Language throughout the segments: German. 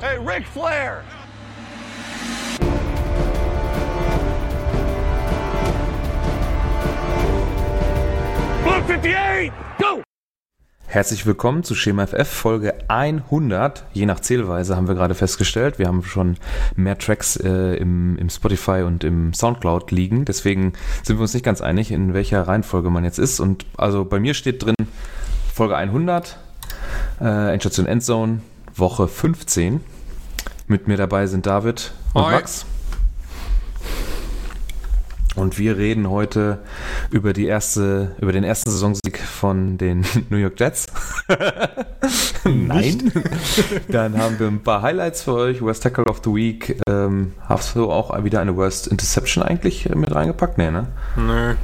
Hey, Ric Flair! Blue 58, go! Herzlich willkommen zu Schema FF Folge 100. Je nach Zählweise haben wir gerade festgestellt. Wir haben schon mehr Tracks äh, im, im Spotify und im Soundcloud liegen. Deswegen sind wir uns nicht ganz einig, in welcher Reihenfolge man jetzt ist. Und also bei mir steht drin Folge 100, äh, Endstation Endzone, Woche 15. Mit mir dabei sind David und Hi. Max. Und wir reden heute über die erste, über den ersten Saisonsieg von den New York Jets. Nein. Dann haben wir ein paar Highlights für euch. Worst Tackle of the Week. Ähm, hast du auch wieder eine Worst Interception eigentlich äh, mit reingepackt? Nee, ne? Nee,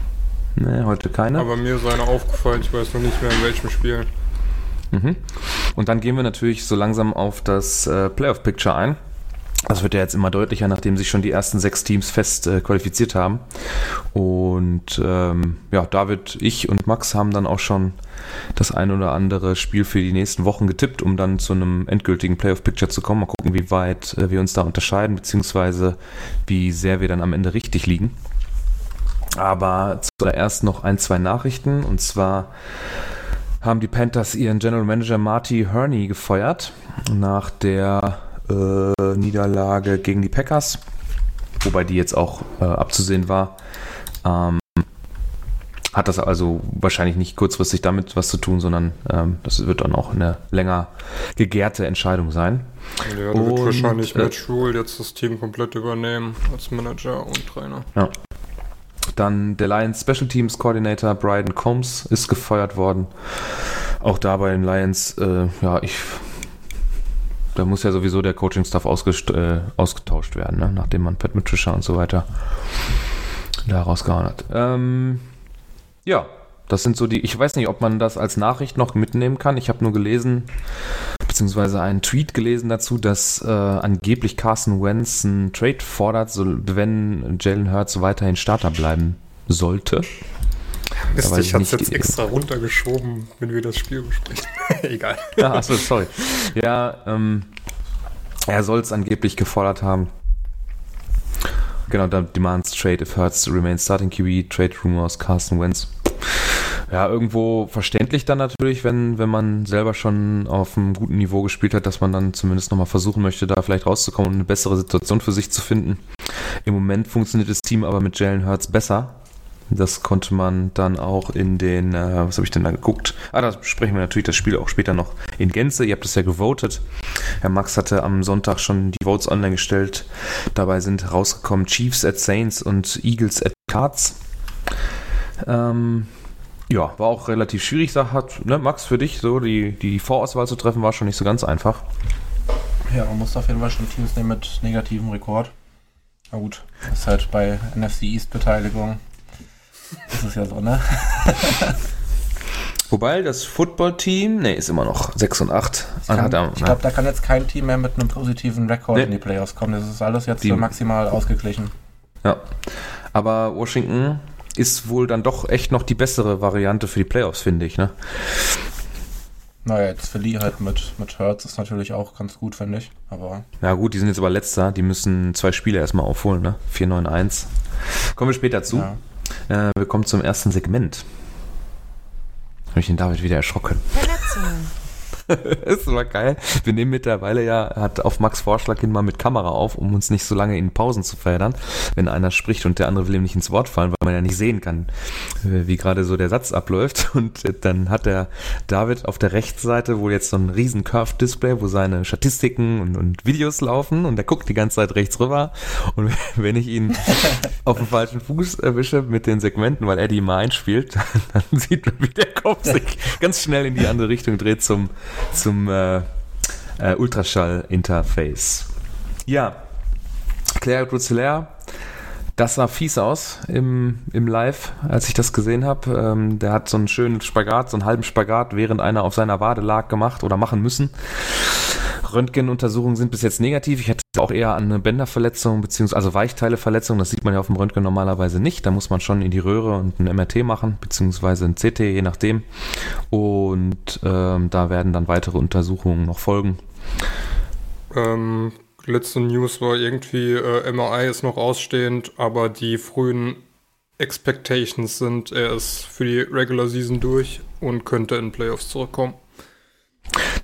Nee, heute keine. aber mir ist einer aufgefallen, ich weiß noch nicht mehr in welchem Spiel. Mhm. Und dann gehen wir natürlich so langsam auf das äh, Playoff-Picture ein. Das wird ja jetzt immer deutlicher, nachdem sich schon die ersten sechs Teams fest äh, qualifiziert haben. Und ähm, ja, David, ich und Max haben dann auch schon das ein oder andere Spiel für die nächsten Wochen getippt, um dann zu einem endgültigen Playoff-Picture zu kommen. Mal gucken, wie weit äh, wir uns da unterscheiden, beziehungsweise wie sehr wir dann am Ende richtig liegen. Aber zuerst noch ein, zwei Nachrichten. Und zwar haben die Panthers ihren General Manager Marty Herney gefeuert nach der äh, Niederlage gegen die Packers, wobei die jetzt auch äh, abzusehen war. Ähm, hat das also wahrscheinlich nicht kurzfristig damit was zu tun, sondern ähm, das wird dann auch eine länger gegärte Entscheidung sein. Ja, da wird wahrscheinlich äh, Matt Rule jetzt das Team komplett übernehmen als Manager und Trainer. Dann der Lions Special Teams Coordinator Brian Combs ist gefeuert worden. Auch da bei den Lions, äh, ja, ich. Da muss ja sowieso der Coaching-Staff äh, ausgetauscht werden, ne? nachdem man Pat Patricia und so weiter da rausgehauen hat. Ähm, ja, das sind so die. Ich weiß nicht, ob man das als Nachricht noch mitnehmen kann. Ich habe nur gelesen, beziehungsweise einen Tweet gelesen dazu, dass äh, angeblich Carson Wentz einen Trade fordert, so, wenn Jalen Hurts weiterhin Starter bleiben sollte. Mist, ich hab's nicht, jetzt die- extra runtergeschoben, wenn wir das Spiel besprechen. Egal. Ah, achso, sorry. Ja, ähm, er soll es angeblich gefordert haben. Genau, da demands trade if Hurts remains starting QB, trade rumors, Carson Wentz. Ja, irgendwo verständlich dann natürlich, wenn, wenn man selber schon auf einem guten Niveau gespielt hat, dass man dann zumindest nochmal versuchen möchte, da vielleicht rauszukommen und eine bessere Situation für sich zu finden. Im Moment funktioniert das Team aber mit Jalen Hurts besser. Das konnte man dann auch in den, äh, was habe ich denn da geguckt? Ah, da besprechen wir natürlich das Spiel auch später noch in Gänze. Ihr habt es ja gewotet. Herr Max hatte am Sonntag schon die Votes online gestellt. Dabei sind rausgekommen Chiefs at Saints und Eagles at Cards. Ähm, ja, war auch relativ schwierig. Sag, hat, ne, Max, für dich so die, die Vorauswahl zu treffen, war schon nicht so ganz einfach. Ja, man muss auf jeden Fall schon Teams nehmen mit negativem Rekord. Na gut, ist halt bei NFC East Beteiligung. Das ist ja so, ne? Wobei das Football-Team, ne, ist immer noch 6 und 8. Ich, kann- er- ich glaube, da kann jetzt kein Team mehr mit einem positiven Rekord Nee. in die Playoffs kommen. Das ist alles jetzt Die- so maximal ausgeglichen. Ja. Aber Washington ist wohl dann doch echt noch die bessere Variante für die Playoffs, finde ich, ne? Naja, jetzt Philly halt mit, mit Hurts ist natürlich auch ganz gut, finde ich. Aber Ja gut, die sind jetzt aber letzter, die müssen zwei Spiele erstmal aufholen, ne? 4-9-1. Kommen wir später zu. ja. Äh, wir kommen zum ersten Segment. Habe ich den David wieder erschrocken. Verletzungen. Das war geil. Wir nehmen mittlerweile ja, hat auf Max Vorschlag hin mal mit Kamera auf, um uns nicht so lange in Pausen zu verheddern, wenn einer spricht und der andere will ihm nicht ins Wort fallen, weil man ja nicht sehen kann, äh, wie gerade so der Satz abläuft. Und dann hat der David auf der rechten Seite wohl jetzt so ein riesen Curved-Display, wo seine Statistiken und, und Videos laufen und der guckt die ganze Zeit rechts rüber. Und wenn ich ihn auf dem falschen Fuß erwische mit den Segmenten, weil er die mal einspielt, dann sieht man, wie der Kopf sich ganz schnell in die andere Richtung dreht zum, zum äh, äh, Ultraschall-Interface. Ja, Claire Bruzelaire, das sah fies aus im, im Live, als ich das gesehen habe. Ähm, der hat so einen schönen Spagat, so einen halben Spagat, während einer auf seiner Wade lag, gemacht oder machen müssen. Röntgenuntersuchungen sind bis jetzt negativ. Ich hätte auch eher an eine Bänderverletzung beziehungsweise also Weichteileverletzung. Das sieht man ja auf dem Röntgen normalerweise nicht. Da muss man schon in die Röhre und ein MRT machen beziehungsweise ein CT, je nachdem. Und ähm, da werden dann weitere Untersuchungen noch folgen. Ähm, letzte News war irgendwie, äh, MRI ist noch ausstehend, aber die frühen Expectations sind, er ist für die Regular Season durch und könnte in Playoffs zurückkommen.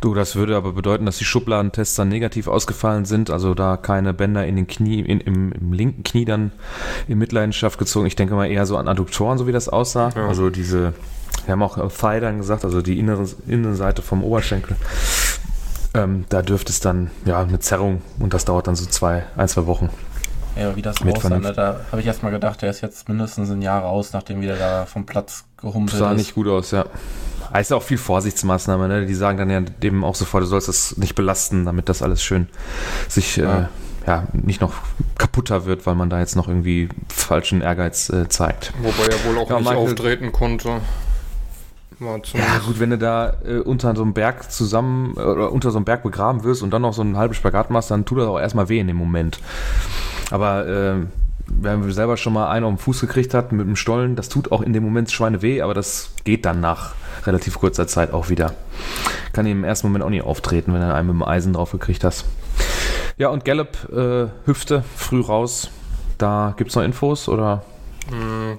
Du, das würde aber bedeuten, dass die Schubladentests dann negativ ausgefallen sind, also da keine Bänder in den Knie, in, im, im, linken Knie dann in Mitleidenschaft gezogen. Ich denke mal eher so an Adduktoren, so wie das aussah. Ja. Also diese, wir haben auch Thigh dann gesagt, also die innere Innenseite vom Oberschenkel. Ähm, da dürfte es dann ja eine Zerrung und das dauert dann so zwei, ein, zwei Wochen. Ja, wie das aussah, ne? da habe ich erstmal gedacht, der ist jetzt mindestens ein Jahr raus, nachdem wieder da vom Platz gehumpelt ist. Sah nicht gut aus, ja. Aber ist auch viel Vorsichtsmaßnahme, ne? Die sagen dann ja dem auch sofort, du sollst das nicht belasten, damit das alles schön sich ja. Äh, ja nicht noch kaputter wird, weil man da jetzt noch irgendwie falschen Ehrgeiz äh, zeigt. Wobei er wohl auch ja, nicht Michael, auftreten konnte. Ja, gut, wenn du da äh, unter so einem Berg zusammen oder unter so einem Berg begraben wirst und dann noch so einen halben Spagat machst, dann tut das auch erstmal weh in dem Moment. Aber äh, wer selber schon mal einen auf den Fuß gekriegt hat mit dem Stollen, das tut auch in dem Moment Schweine weh, aber das geht dann nach relativ kurzer Zeit auch wieder. Kann im ersten Moment auch nicht auftreten, wenn du einen mit dem Eisen drauf gekriegt hast. Ja, und Gallup, äh, Hüfte, früh raus. Da gibt es noch Infos oder? Hm,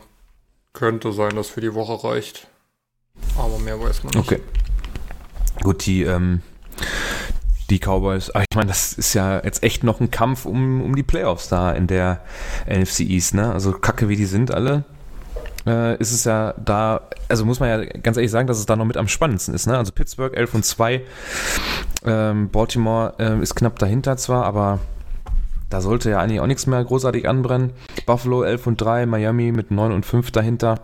könnte sein, dass für die Woche reicht. Aber mehr weiß man nicht. Okay. Gut, die, ähm, die Cowboys, ich meine, das ist ja jetzt echt noch ein Kampf um, um die Playoffs da in der NFC East, ne? Also kacke wie die sind alle, äh, ist es ja da, also muss man ja ganz ehrlich sagen, dass es da noch mit am spannendsten ist, ne? Also Pittsburgh 11 und 2, ähm, Baltimore äh, ist knapp dahinter zwar, aber da sollte ja eigentlich auch nichts mehr großartig anbrennen. Buffalo 11 und 3, Miami mit 9 und 5 dahinter.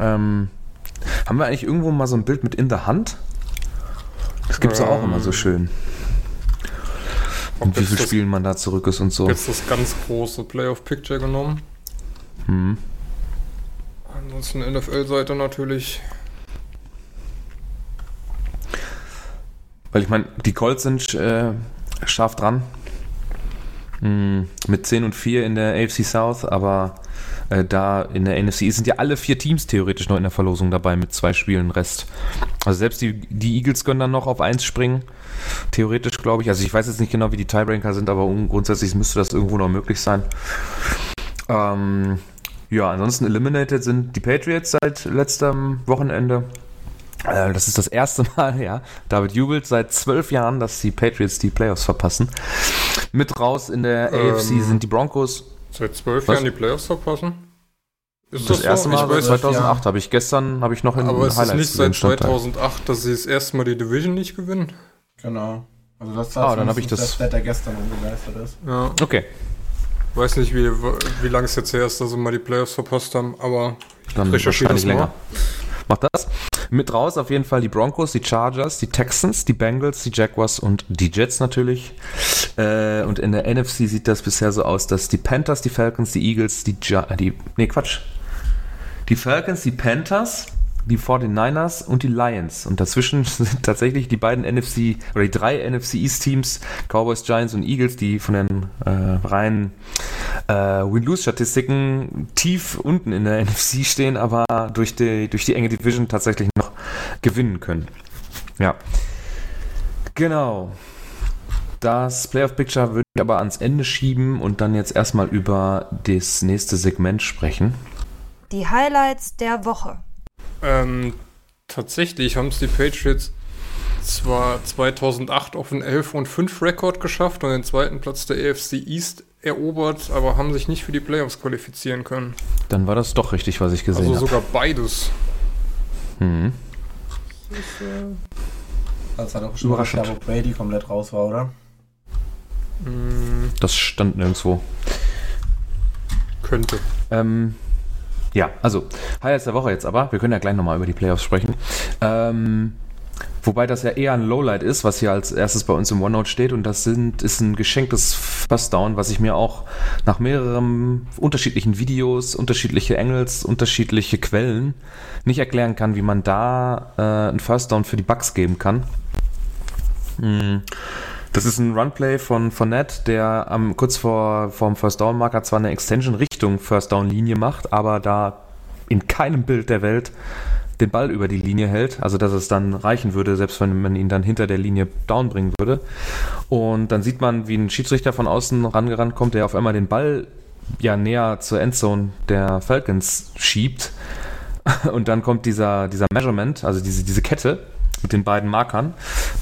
Ähm, haben wir eigentlich irgendwo mal so ein Bild mit in der Hand? Das gibt es ähm, auch immer so schön. Und wie viele Spielen man da zurück ist und so. Jetzt das ganz große Playoff-Picture genommen. Hm. Ansonsten NFL-Seite natürlich. Weil ich meine, die Colts sind äh, scharf dran. Hm, mit 10 und 4 in der AFC South, aber äh, da in der NFC sind ja alle vier Teams theoretisch noch in der Verlosung dabei mit zwei Spielen Rest. Also selbst die, die Eagles können dann noch auf 1 springen. Theoretisch glaube ich. Also ich weiß jetzt nicht genau, wie die Tiebreaker sind, aber grundsätzlich müsste das irgendwo noch möglich sein. Ähm, ja, ansonsten eliminated sind die Patriots seit letztem Wochenende. Äh, das ist das erste Mal, ja. David jubelt seit zwölf Jahren, dass die Patriots die Playoffs verpassen. Mit raus in der ähm, AFC sind die Broncos. Seit zwölf Jahren die Playoffs verpassen? Ist das, das erste so? Mal seit 2008 habe ich gestern habe ich noch in Aber ist es nicht seit 2008, dass sie das erste Mal die Division nicht gewinnen? Genau. Also das war ah, dann habe ich das, das der gestern umgegeistert ist. Ja. Okay. Weiß nicht, wie, wie lange es jetzt her ist, dass sie mal die Playoffs verpasst haben, aber ich Dann recherchiere das länger. Macht das. Mit raus auf jeden Fall die Broncos, die Chargers, die Texans, die Bengals, die Jaguars und die Jets natürlich. Äh, und in der NFC sieht das bisher so aus, dass die Panthers, die Falcons, die Eagles, die, ja die nee Quatsch, die Falcons, die Panthers, die 49ers und die Lions. Und dazwischen sind tatsächlich die beiden NFC oder die drei NFC East Teams, Cowboys, Giants und Eagles, die von den äh, reinen äh, Win-Lose-Statistiken tief unten in der NFC stehen, aber durch die, durch die enge Division tatsächlich noch gewinnen können. Ja. Genau. Das Playoff Picture würde ich aber ans Ende schieben und dann jetzt erstmal über das nächste Segment sprechen. Die Highlights der Woche. Ähm, tatsächlich haben es die Patriots zwar 2008 auf einen 11 und 5 Rekord geschafft und den zweiten Platz der AFC East erobert, aber haben sich nicht für die Playoffs qualifizieren können. Dann war das doch richtig, was ich gesehen habe. Also sogar hab. beides. Mhm. Das, ist, äh, das hat auch schon überraschend. Jahr, wo Brady komplett raus war, oder? Mhm. Das stand nirgendwo. Könnte. Ähm, ja, also Highlights der Woche jetzt aber. Wir können ja gleich nochmal über die Playoffs sprechen. Ähm, wobei das ja eher ein Lowlight ist, was hier als erstes bei uns im OneNote steht. Und das sind, ist ein geschenktes First Down, was ich mir auch nach mehreren unterschiedlichen Videos, unterschiedliche Angles, unterschiedliche Quellen nicht erklären kann, wie man da äh, ein First Down für die Bugs geben kann. Hm. Das ist ein Runplay von Fournette, der am, kurz vor dem First Down Marker zwar eine Extension Richtung First Down Linie macht, aber da in keinem Bild der Welt den Ball über die Linie hält, also dass es dann reichen würde, selbst wenn man ihn dann hinter der Linie down bringen würde. Und dann sieht man, wie ein Schiedsrichter von außen rangerannt kommt, der auf einmal den Ball ja näher zur Endzone der Falcons schiebt. Und dann kommt dieser, dieser Measurement, also diese, diese Kette mit den beiden Markern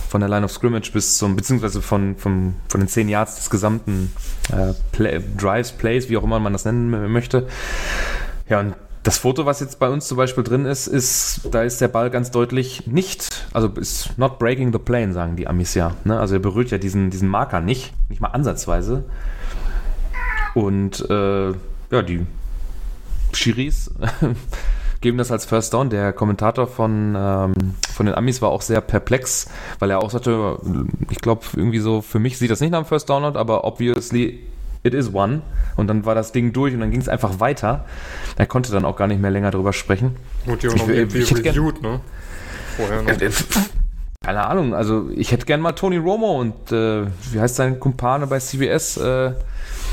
von der Line of Scrimmage bis zum, beziehungsweise von, von, von den 10 Yards des gesamten äh, Play, Drives, Plays, wie auch immer man das nennen möchte. Ja, und das Foto, was jetzt bei uns zum Beispiel drin ist, ist, da ist der Ball ganz deutlich nicht, also ist not breaking the plane, sagen die Amis ja. Ne? Also er berührt ja diesen, diesen Marker nicht, nicht mal ansatzweise. Und äh, ja, die Schiris geben das als First Down. Der Kommentator von, ähm, von den Amis war auch sehr perplex, weil er auch sagte, ich glaube irgendwie so, für mich sieht das nicht nach einem First Down aus, aber obviously it is one. Und dann war das Ding durch und dann ging es einfach weiter. Er konnte dann auch gar nicht mehr länger drüber sprechen. Wurde ja auch noch Ich- irgendwie reviewed, ne? Vorher noch. Keine Ahnung, also ich hätte gern mal Tony Romo und äh, wie heißt sein Kumpane bei CBS? Äh,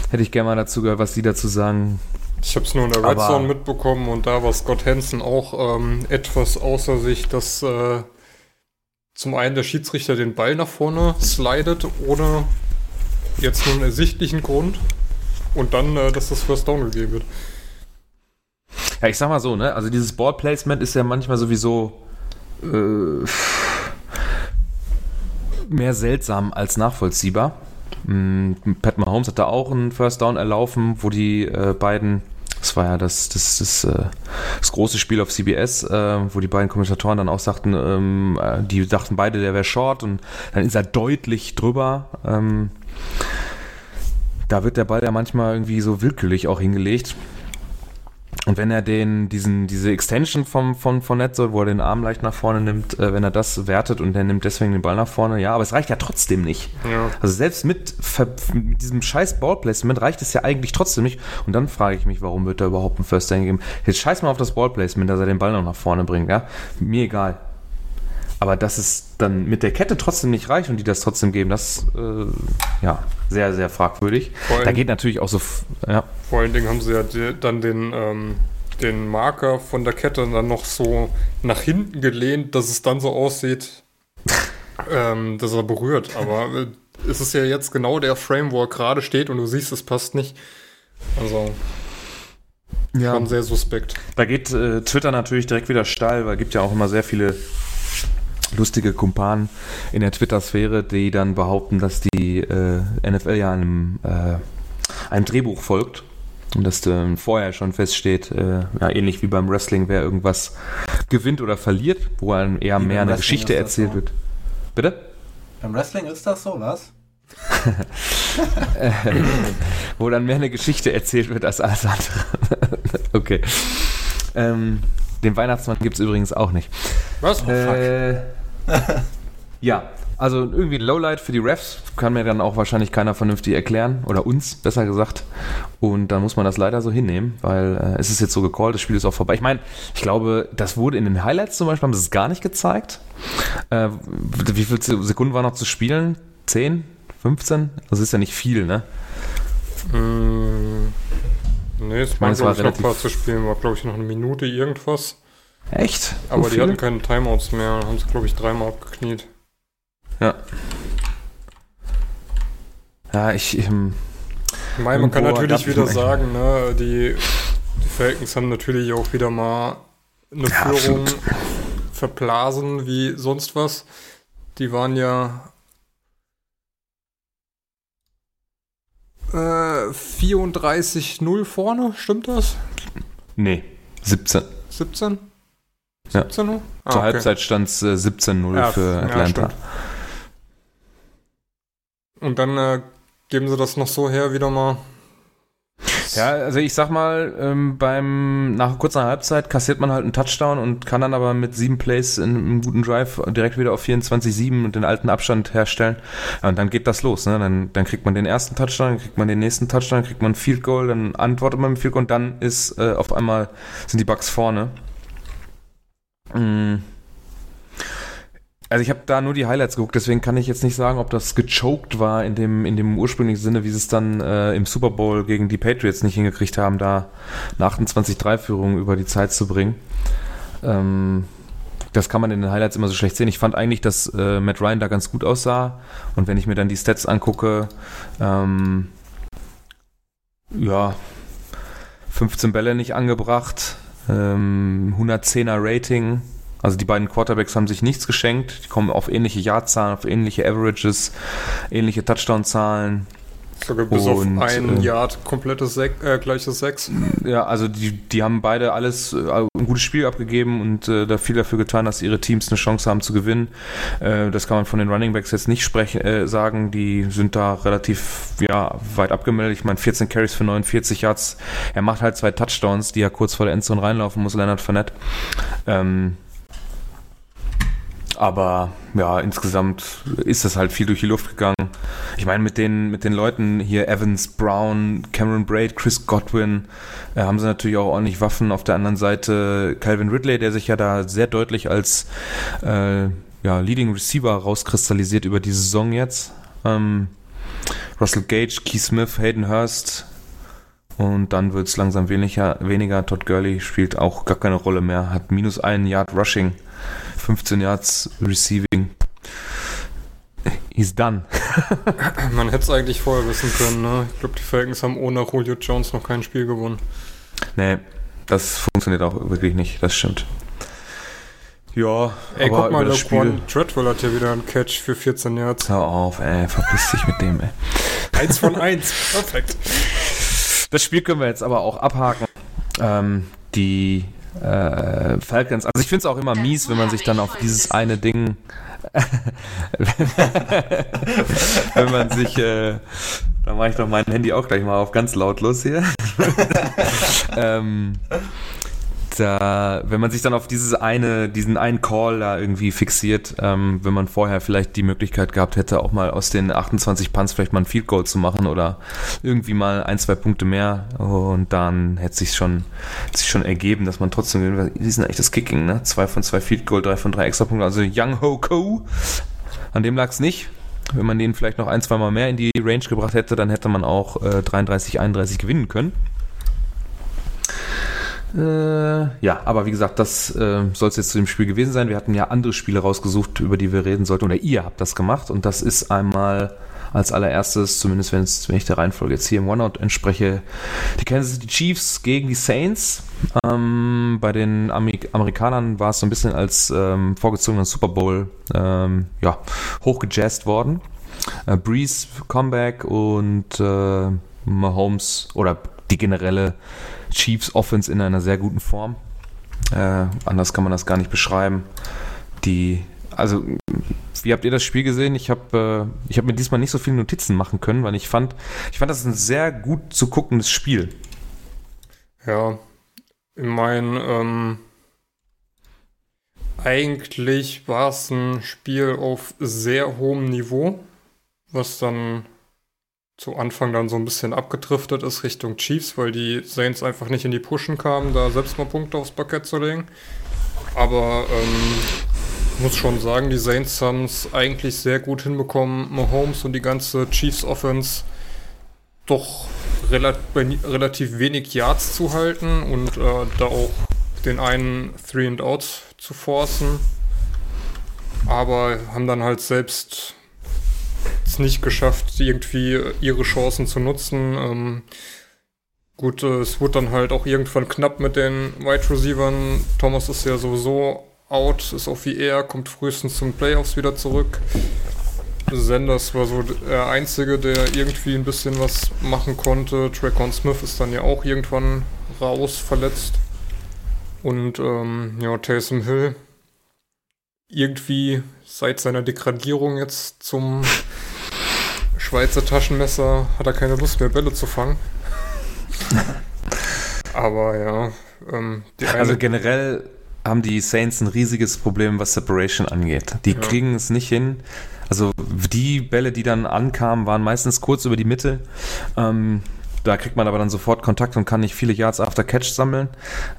hätte ich gern mal dazu gehört, was die dazu sagen. Ich habe es nur in der Red Aber- Zone mitbekommen und da war Scott Hansen auch ähm, etwas außer sich, dass äh, zum einen der Schiedsrichter den Ball nach vorne slidet, ohne jetzt nur einen ersichtlichen Grund und dann, äh, dass das First Down gegeben wird. Ja, ich sag mal so, ne? Also dieses Ball Placement ist ja manchmal sowieso äh, mehr seltsam als nachvollziehbar. Mm, Pat Mahomes hat da auch einen First Down erlaufen, wo die äh, beiden, das war ja das, das, das, äh, das große Spiel auf CBS, äh, wo die beiden Kommentatoren dann auch sagten, ähm, äh, die dachten beide, der wäre short und dann ist er deutlich drüber. Ähm, da wird der Ball ja manchmal irgendwie so willkürlich auch hingelegt. Und wenn er den, diesen, diese Extension vom, von, von Netzo, wo er den Arm leicht nach vorne nimmt, äh, wenn er das wertet und er nimmt deswegen den Ball nach vorne, ja, aber es reicht ja trotzdem nicht. Ja. Also selbst mit, mit diesem scheiß Ballplacement reicht es ja eigentlich trotzdem nicht. Und dann frage ich mich, warum wird da überhaupt ein First Down gegeben? Jetzt scheiß mal auf das Ballplacement, dass er den Ball noch nach vorne bringt, ja. Mir egal. Aber dass es dann mit der Kette trotzdem nicht reicht und die das trotzdem geben, das, äh, ja, sehr, sehr fragwürdig. Vor allem- Da geht natürlich auch so, ja. Vor allen Dingen haben sie ja die, dann den, ähm, den Marker von der Kette dann noch so nach hinten gelehnt, dass es dann so aussieht, ähm, dass er berührt. Aber äh, es ist ja jetzt genau der Frame, wo er gerade steht und du siehst, es passt nicht. Also ja. schon sehr suspekt. Da geht äh, Twitter natürlich direkt wieder steil, weil es gibt ja auch immer sehr viele lustige Kumpanen in der Twitter-Sphäre, die dann behaupten, dass die äh, NFL ja einem, äh, einem Drehbuch folgt und dass ähm, vorher schon feststeht, äh, ja, ähnlich wie beim Wrestling, wer irgendwas gewinnt oder verliert, wo dann eher Wie mehr eine Wrestling Geschichte erzählt so. wird. Bitte? Beim Wrestling ist das so, was? wo dann mehr eine Geschichte erzählt wird als alles andere. okay. Ähm, den Weihnachtsmann gibt es übrigens auch nicht. Was? Äh, ja, also irgendwie ein Lowlight für die Refs kann mir dann auch wahrscheinlich keiner vernünftig erklären oder uns besser gesagt. Und dann muss man das leider so hinnehmen, weil äh, es ist jetzt so gecallt, das Spiel ist auch vorbei. Ich meine, ich glaube, das wurde in den Highlights zum Beispiel, haben sie es gar nicht gezeigt. Äh, wie viele Sekunden war noch zu spielen? 10? 15? Das ist ja nicht viel, ne? Mm, nee, es meine, war, es glaube war ich, noch relativ- paar zu spielen. War, glaube ich, noch eine Minute irgendwas. Echt? Aber So die viel? hatten keine Timeouts mehr. Haben sie, glaube ich, dreimal abgekniet. Ja. Ja, ich. Ähm, Ich meine, man kann natürlich wieder sagen, ne, die, die Falcons haben natürlich auch wieder mal eine Ja, Führung absolut. verblasen wie sonst was. Die waren ja äh, 34-0 vorne, stimmt das? nee, 17. 17? Ja. 17 Uhr? Ah, Zur okay. Halbzeit stand es äh, 17-0 Ja, für ja, Atlanta. stimmt. Und dann äh, geben sie das noch so her wieder mal. Ja, also ich sag mal, ähm, beim nach kurzer Halbzeit kassiert man halt einen Touchdown und kann dann aber mit sieben Plays in einem guten Drive direkt wieder auf 24-7 und den alten Abstand herstellen. Ja, und dann geht das los. Ne? Dann, dann kriegt man den ersten Touchdown, dann kriegt man den nächsten Touchdown, dann kriegt man ein Field Goal, dann antwortet man mit dem Field Goal und dann ist äh, auf einmal sind die Bucks vorne. Also ich habe da nur die Highlights geguckt, deswegen kann ich jetzt nicht sagen, ob das gechoked war in dem, in dem ursprünglichen Sinne, wie sie es dann äh, im Super Bowl gegen die Patriots nicht hingekriegt haben, da eine 28-3-Führung über die Zeit zu bringen. ähm, das kann man in den Highlights immer so schlecht sehen. Ich fand eigentlich, dass äh, Matt Ryan da ganz gut aussah. Und wenn ich mir dann die Stats angucke, ähm, ja, 15 Bälle nicht angebracht, ähm, 110er Rating. Also die beiden Quarterbacks haben sich nichts geschenkt. Die kommen auf ähnliche Yardzahlen, auf ähnliche Averages, ähnliche Touchdown-Zahlen. Sogar bis auf Und, ein äh, Yard komplettes Sek äh, gleiches Sechs. Ja, also die, die haben beide alles äh, ein gutes Spiel abgegeben und äh, da viel dafür getan, dass ihre Teams eine Chance haben zu gewinnen. Äh, das kann man von den Running Backs jetzt nicht sprechen, äh, sagen. Die sind da relativ ja, weit abgemeldet. Ich meine, 14 Carries für 49 Yards. Er macht halt zwei Touchdowns, die er kurz vor der Endzone reinlaufen muss, Leonard Fournette. Ähm, aber ja, insgesamt ist das halt viel durch die Luft gegangen. Ich meine, mit den, mit den Leuten hier, Evans, Brown, Cameron Braid, Chris Godwin, äh, haben sie natürlich auch ordentlich Waffen. Auf der anderen Seite Calvin Ridley, der sich ja da sehr deutlich als äh, ja, Leading Receiver rauskristallisiert über die Saison jetzt. Ähm, Russell Gage, Keith Smith, Hayden Hurst. Und dann wird es langsam weniger, weniger. Todd Gurley spielt auch gar keine Rolle mehr. Hat minus einen Yard Rushing, 15 Yards Receiving. He's done. Man hätte es eigentlich vorher wissen können. Ne? Ich glaube, die Falcons haben ohne Julio Jones noch kein Spiel gewonnen. Nee, das funktioniert auch wirklich nicht. Das stimmt. Ja, Ey, aber guck mal, das Spiel. Treadwell hat hier wieder einen Catch für 14 Yards. Hör auf, ey, verpiss dich mit dem, ey. Eins von eins. Perfekt. Das Spiel können wir jetzt aber auch abhaken. Ähm, die äh, Falcons, also ich finde es auch immer mies, wenn man sich dann auf dieses eine Ding, wenn man sich, äh, da mache ich doch mein Handy auch gleich mal auf ganz lautlos hier. ähm, da, wenn man sich dann auf dieses eine, diesen einen Call da irgendwie fixiert, ähm, wenn man vorher vielleicht die Möglichkeit gehabt hätte, auch mal aus den 28 Punts vielleicht mal ein Field Goal zu machen oder irgendwie mal ein, zwei Punkte mehr und dann hätte sich schon, hätte sich schon ergeben, dass man trotzdem. Die sind eigentlich das Kicking, ne? Zwei von zwei Field Goal, drei von drei Extrapunkte, also Young Ho Ko. An dem lag es nicht. Wenn man den vielleicht noch ein, zwei Mal mehr in die Range gebracht hätte, dann hätte man auch äh, 33, 31 gewinnen können. Äh, ja, aber wie gesagt, das äh, soll es jetzt zu dem Spiel gewesen sein. Wir hatten ja andere Spiele rausgesucht, über die wir reden sollten, oder ihr habt das gemacht. Und das ist einmal als allererstes, zumindest wenn ich der Reihenfolge jetzt hier im OneOut entspreche, die Kansas City Chiefs gegen die Saints. Ähm, bei den Ami Amerikanern war es so ein bisschen als ähm, vorgezogenen Super Bowl ähm, ja, hochgejazzt worden. Äh, Breeze Comeback und äh, Mahomes oder die generelle Chiefs Offense in einer sehr guten Form. Äh, anders kann man das gar nicht beschreiben. Die, also, wie habt ihr das Spiel gesehen? Ich habe äh, hab mir diesmal nicht so viele Notizen machen können, weil ich fand, ich fand das ein sehr gut zu guckendes Spiel. Ja, ich meine, ähm, eigentlich war es ein Spiel auf sehr hohem Niveau, was dann zu Anfang dann so ein bisschen abgedriftet ist Richtung Chiefs, weil die Saints einfach nicht in die Pushen kamen, da selbst mal Punkte aufs Parkett zu legen. Aber ähm, muss schon sagen, die Saints haben es eigentlich sehr gut hinbekommen, Mahomes und die ganze Chiefs Offense doch ni- relativ wenig Yards zu halten und äh, da auch den einen Three and Outs zu forcen. Aber haben dann halt selbst es nicht geschafft, irgendwie ihre Chancen zu nutzen. Ähm, gut, äh, es wurde dann halt auch irgendwann knapp mit den Wide Receivern. Thomas ist ja sowieso out, ist auf IR, kommt frühestens zum Playoffs wieder zurück. Sanders war so der Einzige, der irgendwie ein bisschen was machen konnte. Tracon Smith ist dann ja auch irgendwann raus, verletzt. Und ähm, ja, Taysom Hill irgendwie seit seiner Degradierung jetzt zum Schweizer Taschenmesser hat er keine Lust mehr, Bälle zu fangen. Aber ja, ähm, Also generell haben die Saints ein riesiges Problem, was Separation angeht. Die Ja. kriegen es nicht hin. Also die Bälle, die dann ankamen, waren meistens kurz über die Mitte. Ähm, da kriegt man aber dann sofort Kontakt und kann nicht viele Yards after Catch sammeln.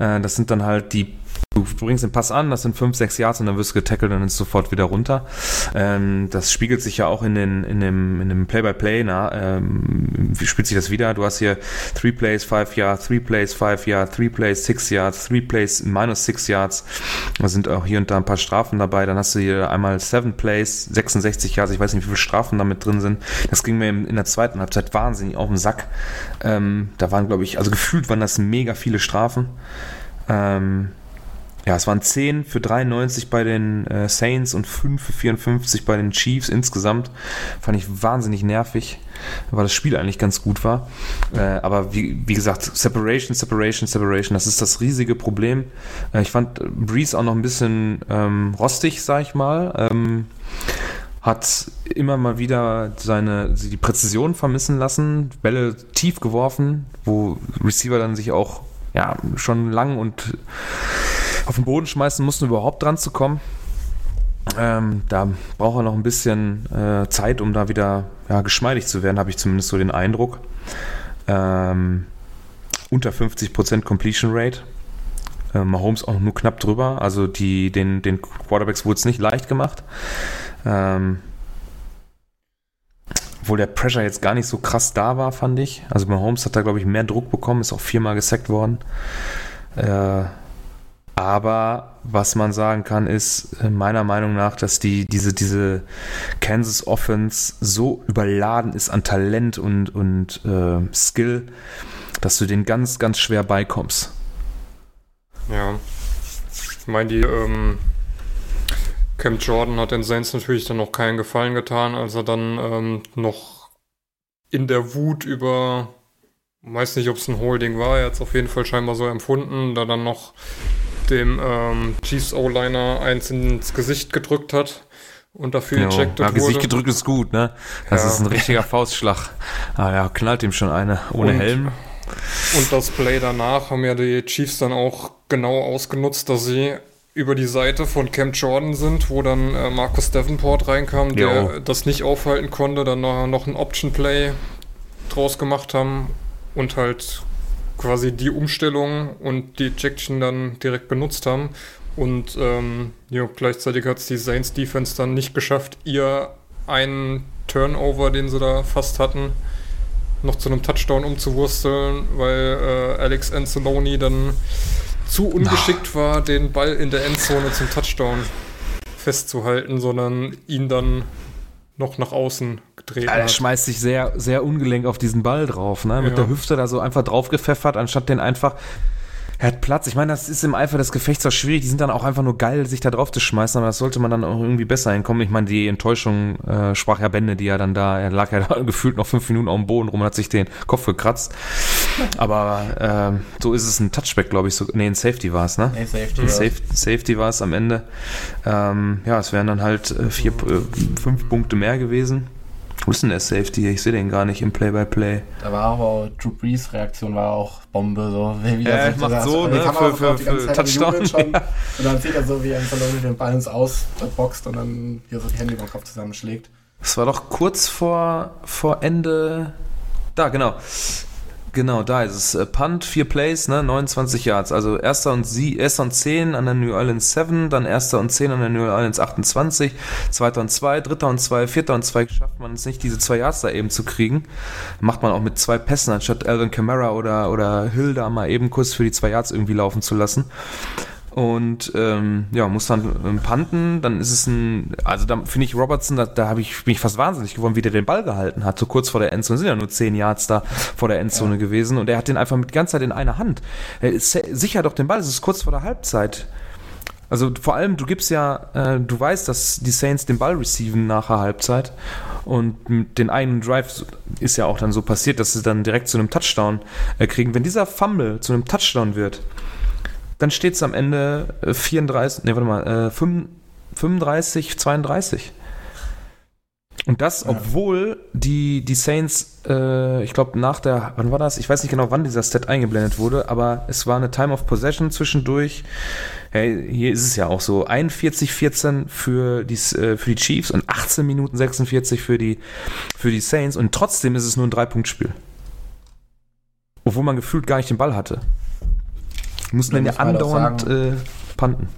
Äh, das sind dann halt die Du bringst den Pass an, das sind 5, 6 Yards und dann wirst du getackelt und dann ist sofort wieder runter. Ähm, das spiegelt sich ja auch in, den, in dem, in dem Play-by-Play, na, ähm, wie spielt sich das wieder? Du hast hier 3 Plays, 5 Yards, 3 Plays, 5 Yards, 3 Plays, 6 Yards, 3 Plays, minus 6 Yards. Da sind auch hier und da ein paar Strafen dabei. Dann hast du hier einmal 7 Plays, 66 Yards. Ich weiß nicht, wie viele Strafen damit drin sind. Das ging mir in der zweiten Halbzeit wahnsinnig auf den Sack. Ähm, da waren, glaube ich, also gefühlt waren das mega viele Strafen. Ähm, ja, es waren 10 für 93 bei den äh, Saints und 5 für 54 bei den Chiefs insgesamt. Fand ich wahnsinnig nervig, weil das Spiel eigentlich ganz gut war. Äh, aber wie, wie gesagt, Separation, Separation, Separation, das ist das riesige Problem. Äh, ich fand Breeze auch noch ein bisschen ähm, rostig, sag ich mal. Ähm, hat immer mal wieder seine die Präzision vermissen lassen, Bälle tief geworfen, wo Receiver dann sich auch ja schon lang und auf den Boden schmeißen mussten, überhaupt dran zu kommen. Ähm, da braucht er noch ein bisschen äh, Zeit, um da wieder ja, geschmeidig zu werden, habe ich zumindest so den Eindruck. Ähm, unter 50% Completion Rate. Äh, Mahomes auch nur knapp drüber. Also die, den, den Quarterbacks wurde es nicht leicht gemacht. Ähm, obwohl der Pressure jetzt gar nicht so krass da war, fand ich. Also Mahomes hat da, glaube ich, mehr Druck bekommen, ist auch viermal gesackt worden. Äh, aber was man sagen kann, ist äh, meiner Meinung nach, dass die, diese, diese Kansas Offense so überladen ist an Talent und, und äh, Skill, dass du den ganz, ganz schwer beikommst. Ja. Ich meine, die ähm, Camp Jordan hat den Saints natürlich dann noch keinen Gefallen getan, als er dann ähm, noch in der Wut über, weiß nicht, ob es ein Holding war, er hat es auf jeden Fall scheinbar so empfunden, da dann noch dem ähm, Chiefs O-Liner eins ins Gesicht gedrückt hat und dafür Jo, ejected ja, wurde. Gesicht gedrückt ist gut, ne? Das Ja. ist ein richtiger Faustschlag. Ah ja, knallt ihm schon eine ohne Und- Helm. Und das Play danach haben ja die Chiefs dann auch genau ausgenutzt, dass sie über die Seite von Camp Jordan sind, wo dann äh, Marcus Davenport reinkam, der Jo. das nicht aufhalten konnte, dann noch, noch ein Option Play draus gemacht haben und halt quasi die Umstellung und die Ejection dann direkt benutzt haben. Und ähm, ja, gleichzeitig hat es die Saints Defense dann nicht geschafft, ihr einen Turnover, den sie da fast hatten, noch zu einem Touchdown umzuwursteln, weil äh, Alex Anzalone dann zu ungeschickt war, den Ball in der Endzone zum Touchdown festzuhalten, sondern ihn dann noch nach außen gedreht Ja, er schmeißt sich sehr, sehr ungelenk auf diesen Ball drauf, ne? Mit Ja. der Hüfte da so einfach draufgepfeffert, anstatt den einfach. Er hat Platz. Ich meine, das ist im Eifer des Gefechts auch schwierig. Die sind dann auch einfach nur geil, sich da drauf zu schmeißen, aber das sollte man dann auch irgendwie besser hinkommen. Ich meine, die Enttäuschung äh, sprach ja Bände, die ja dann da, er lag ja da gefühlt noch fünf Minuten auf dem Boden rum und hat sich den Kopf gekratzt. Aber ähm, so ist es ein Touchback, glaube ich. So, nee, ein Safety war es, ne? Nee, Safety. Ein ja. Safe, Safety war es am Ende. Ähm, ja, es wären dann halt äh, vier, äh, fünf Punkte mehr gewesen. Wo ist denn der Safety? Ich sehe den gar nicht im Play-by-Play. Da war aber auch Drew Brees Reaktion war auch Bombe so. Wie Ja, er er sich macht das- so, die ne, für- für- für Touchdown, schon. ja. Und dann sieht er so, wie Anzalone den Ball ins Aus boxt und dann hier so die Hände über den Kopf zusammenschlägt. Das war doch kurz vor, vor Ende. Da, genau. Genau, da ist es. Äh, Punt, vier Plays, ne, 29 Yards. Also erster und, sie, erster und 10 an der New Orleans 7, dann erster und 10 an der New Orleans 28, zweiter und 2, dritter und 2, vierter und 2 schafft man es nicht, diese zwei Yards da eben zu kriegen. Macht man auch mit zwei Pässen, anstatt Alvin Kamara oder, oder Hill da mal eben kurz für die zwei Yards irgendwie laufen zu lassen. Und ähm, ja, muss dann ähm, panten, dann ist es ein, also da finde ich Robertson, da, da habe ich bin ich fast wahnsinnig geworden, wie der den Ball gehalten hat, so kurz vor der Endzone, sind ja nur 10 Yards da vor der Endzone gewesen. Und er hat den einfach mit die ganze Zeit in einer Hand. Er ist sicher doch den Ball, es ist kurz vor der Halbzeit. Also vor allem, du gibst ja, äh, du weißt, dass die Saints den Ball receiven nach der Halbzeit. Und mit den einen Drive ist ja auch dann so passiert, dass sie dann direkt zu einem Touchdown äh, kriegen. Wenn dieser Fumble zu einem Touchdown wird, dann steht es am Ende äh, 34, nee, warte mal, äh, 5 35, 32. Und das, obwohl die, die Saints, äh, ich glaube, nach der, wann war das? Ich weiß nicht genau, wann dieser Stat eingeblendet wurde, aber es war eine Time of Possession zwischendurch. Hey, hier ist es ja auch so, 41-14 für die, äh, für die Chiefs und 18 Minuten 46 für die, für die Saints und trotzdem ist es nur ein Drei-Punkt-Spiel. Obwohl man gefühlt gar nicht den Ball hatte. Die mussten Da dann ja muss man auch andauernd, äh, panten.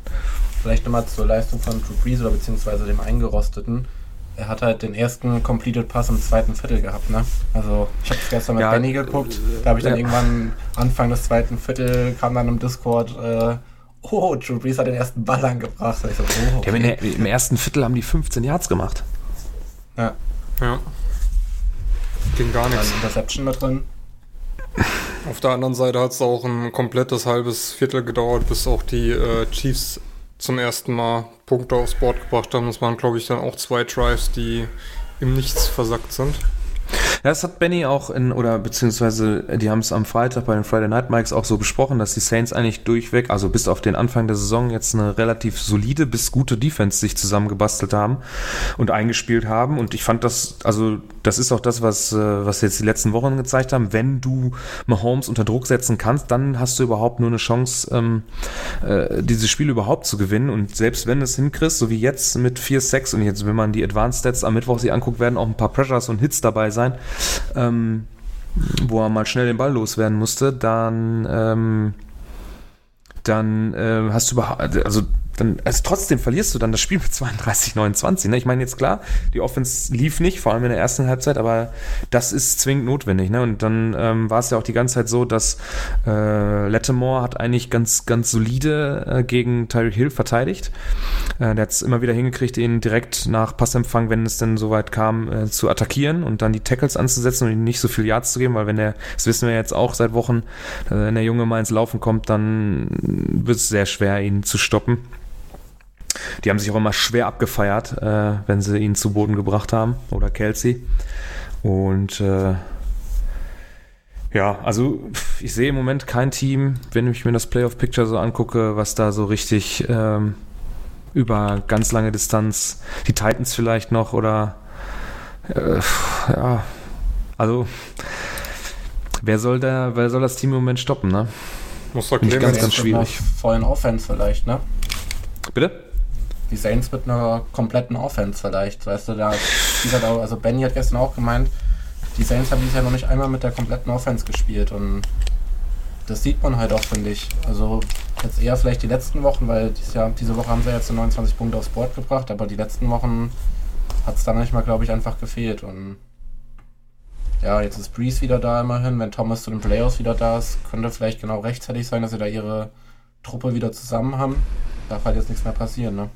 Vielleicht nochmal zur Leistung von Drew Brees oder beziehungsweise dem Eingerosteten. Er hat halt den ersten Completed Pass im zweiten Viertel gehabt, ne? Also ich habe gestern mit Ja, Benny geguckt, da habe ich dann ja. irgendwann Anfang des zweiten Viertel kam dann im Discord, äh, oh, Drew Brees hat den ersten Ball angebracht. So, oh, okay. der, Im ersten Viertel haben die 15 Yards gemacht. Ja, Ja. Ging gar dann nichts. Interception mit drin. Auf der anderen Seite hat es auch ein komplettes halbes Viertel gedauert, bis auch die äh, Chiefs zum ersten Mal Punkte aufs Board gebracht haben. Das waren, glaube ich, dann auch zwei Drives, die im Nichts versackt sind. Ja, das hat Benny auch in, oder beziehungsweise die haben es am Freitag bei den Friday Night Mikes auch so besprochen, dass die Saints eigentlich durchweg, also bis auf den Anfang der Saison jetzt eine relativ solide bis gute Defense sich zusammengebastelt haben und eingespielt haben. Und ich fand das, also das ist auch das, was, äh, was jetzt die letzten Wochen gezeigt haben. Wenn du Mahomes unter Druck setzen kannst, dann hast du überhaupt nur eine Chance, ähm, äh, dieses Spiel überhaupt zu gewinnen. Und selbst wenn du es hinkriegst, so wie jetzt mit 4-6 und jetzt, wenn man die Advanced Stats am Mittwoch sich anguckt, werden auch ein paar Pressures und Hits dabei sein, ähm, wo er mal schnell den Ball loswerden musste, dann, ähm, dann äh, hast du überhaupt, also dann, also trotzdem verlierst du dann das Spiel mit 32, 29. Ne? Ich meine jetzt klar, die Offense lief nicht, vor allem in der ersten Halbzeit, aber das ist zwingend notwendig. Ne? Und dann ähm, war es ja auch die ganze Zeit so, dass äh, Lattimore hat eigentlich ganz, ganz solide äh, gegen Tyreek Hill verteidigt. Äh, der hat es immer wieder hingekriegt, ihn direkt nach Passempfang, wenn es denn soweit kam, äh, zu attackieren und dann die Tackles anzusetzen und ihm nicht so viel Yards zu geben, weil wenn der, das wissen wir jetzt auch seit Wochen, äh, wenn der Junge mal ins Laufen kommt, dann wird es sehr schwer, ihn zu stoppen. Die haben sich auch immer schwer abgefeiert, äh, wenn sie ihn zu Boden gebracht haben oder Kelsey. Und äh, ja, also ich sehe im Moment kein Team, wenn ich mir das Playoff Picture so angucke, was da so richtig ähm, über ganz lange Distanz, die Titans vielleicht noch oder äh, ja, also wer soll da, wer soll das Team im Moment stoppen, ne? Muss Nicht Clemens ganz, ganz schwierig. vollen Offense vielleicht, ne? Bitte? Die Saints mit einer kompletten Offense vielleicht, weißt du, da, dieser da also Benny hat gestern auch gemeint, die Saints haben dieses Jahr noch nicht einmal mit der kompletten Offense gespielt und das sieht man halt auch, finde ich. Also jetzt eher vielleicht die letzten Wochen, weil dieses Jahr, diese Woche haben sie jetzt 29 Punkte aufs Board gebracht, aber die letzten Wochen hat es dann manchmal, glaube ich, einfach gefehlt und ja, jetzt ist Breeze wieder da immerhin. Wenn Thomas zu den Playoffs wieder da ist, könnte vielleicht genau rechtzeitig sein, dass sie da ihre Truppe wieder zusammen haben. Darf halt jetzt nichts mehr passieren, ne?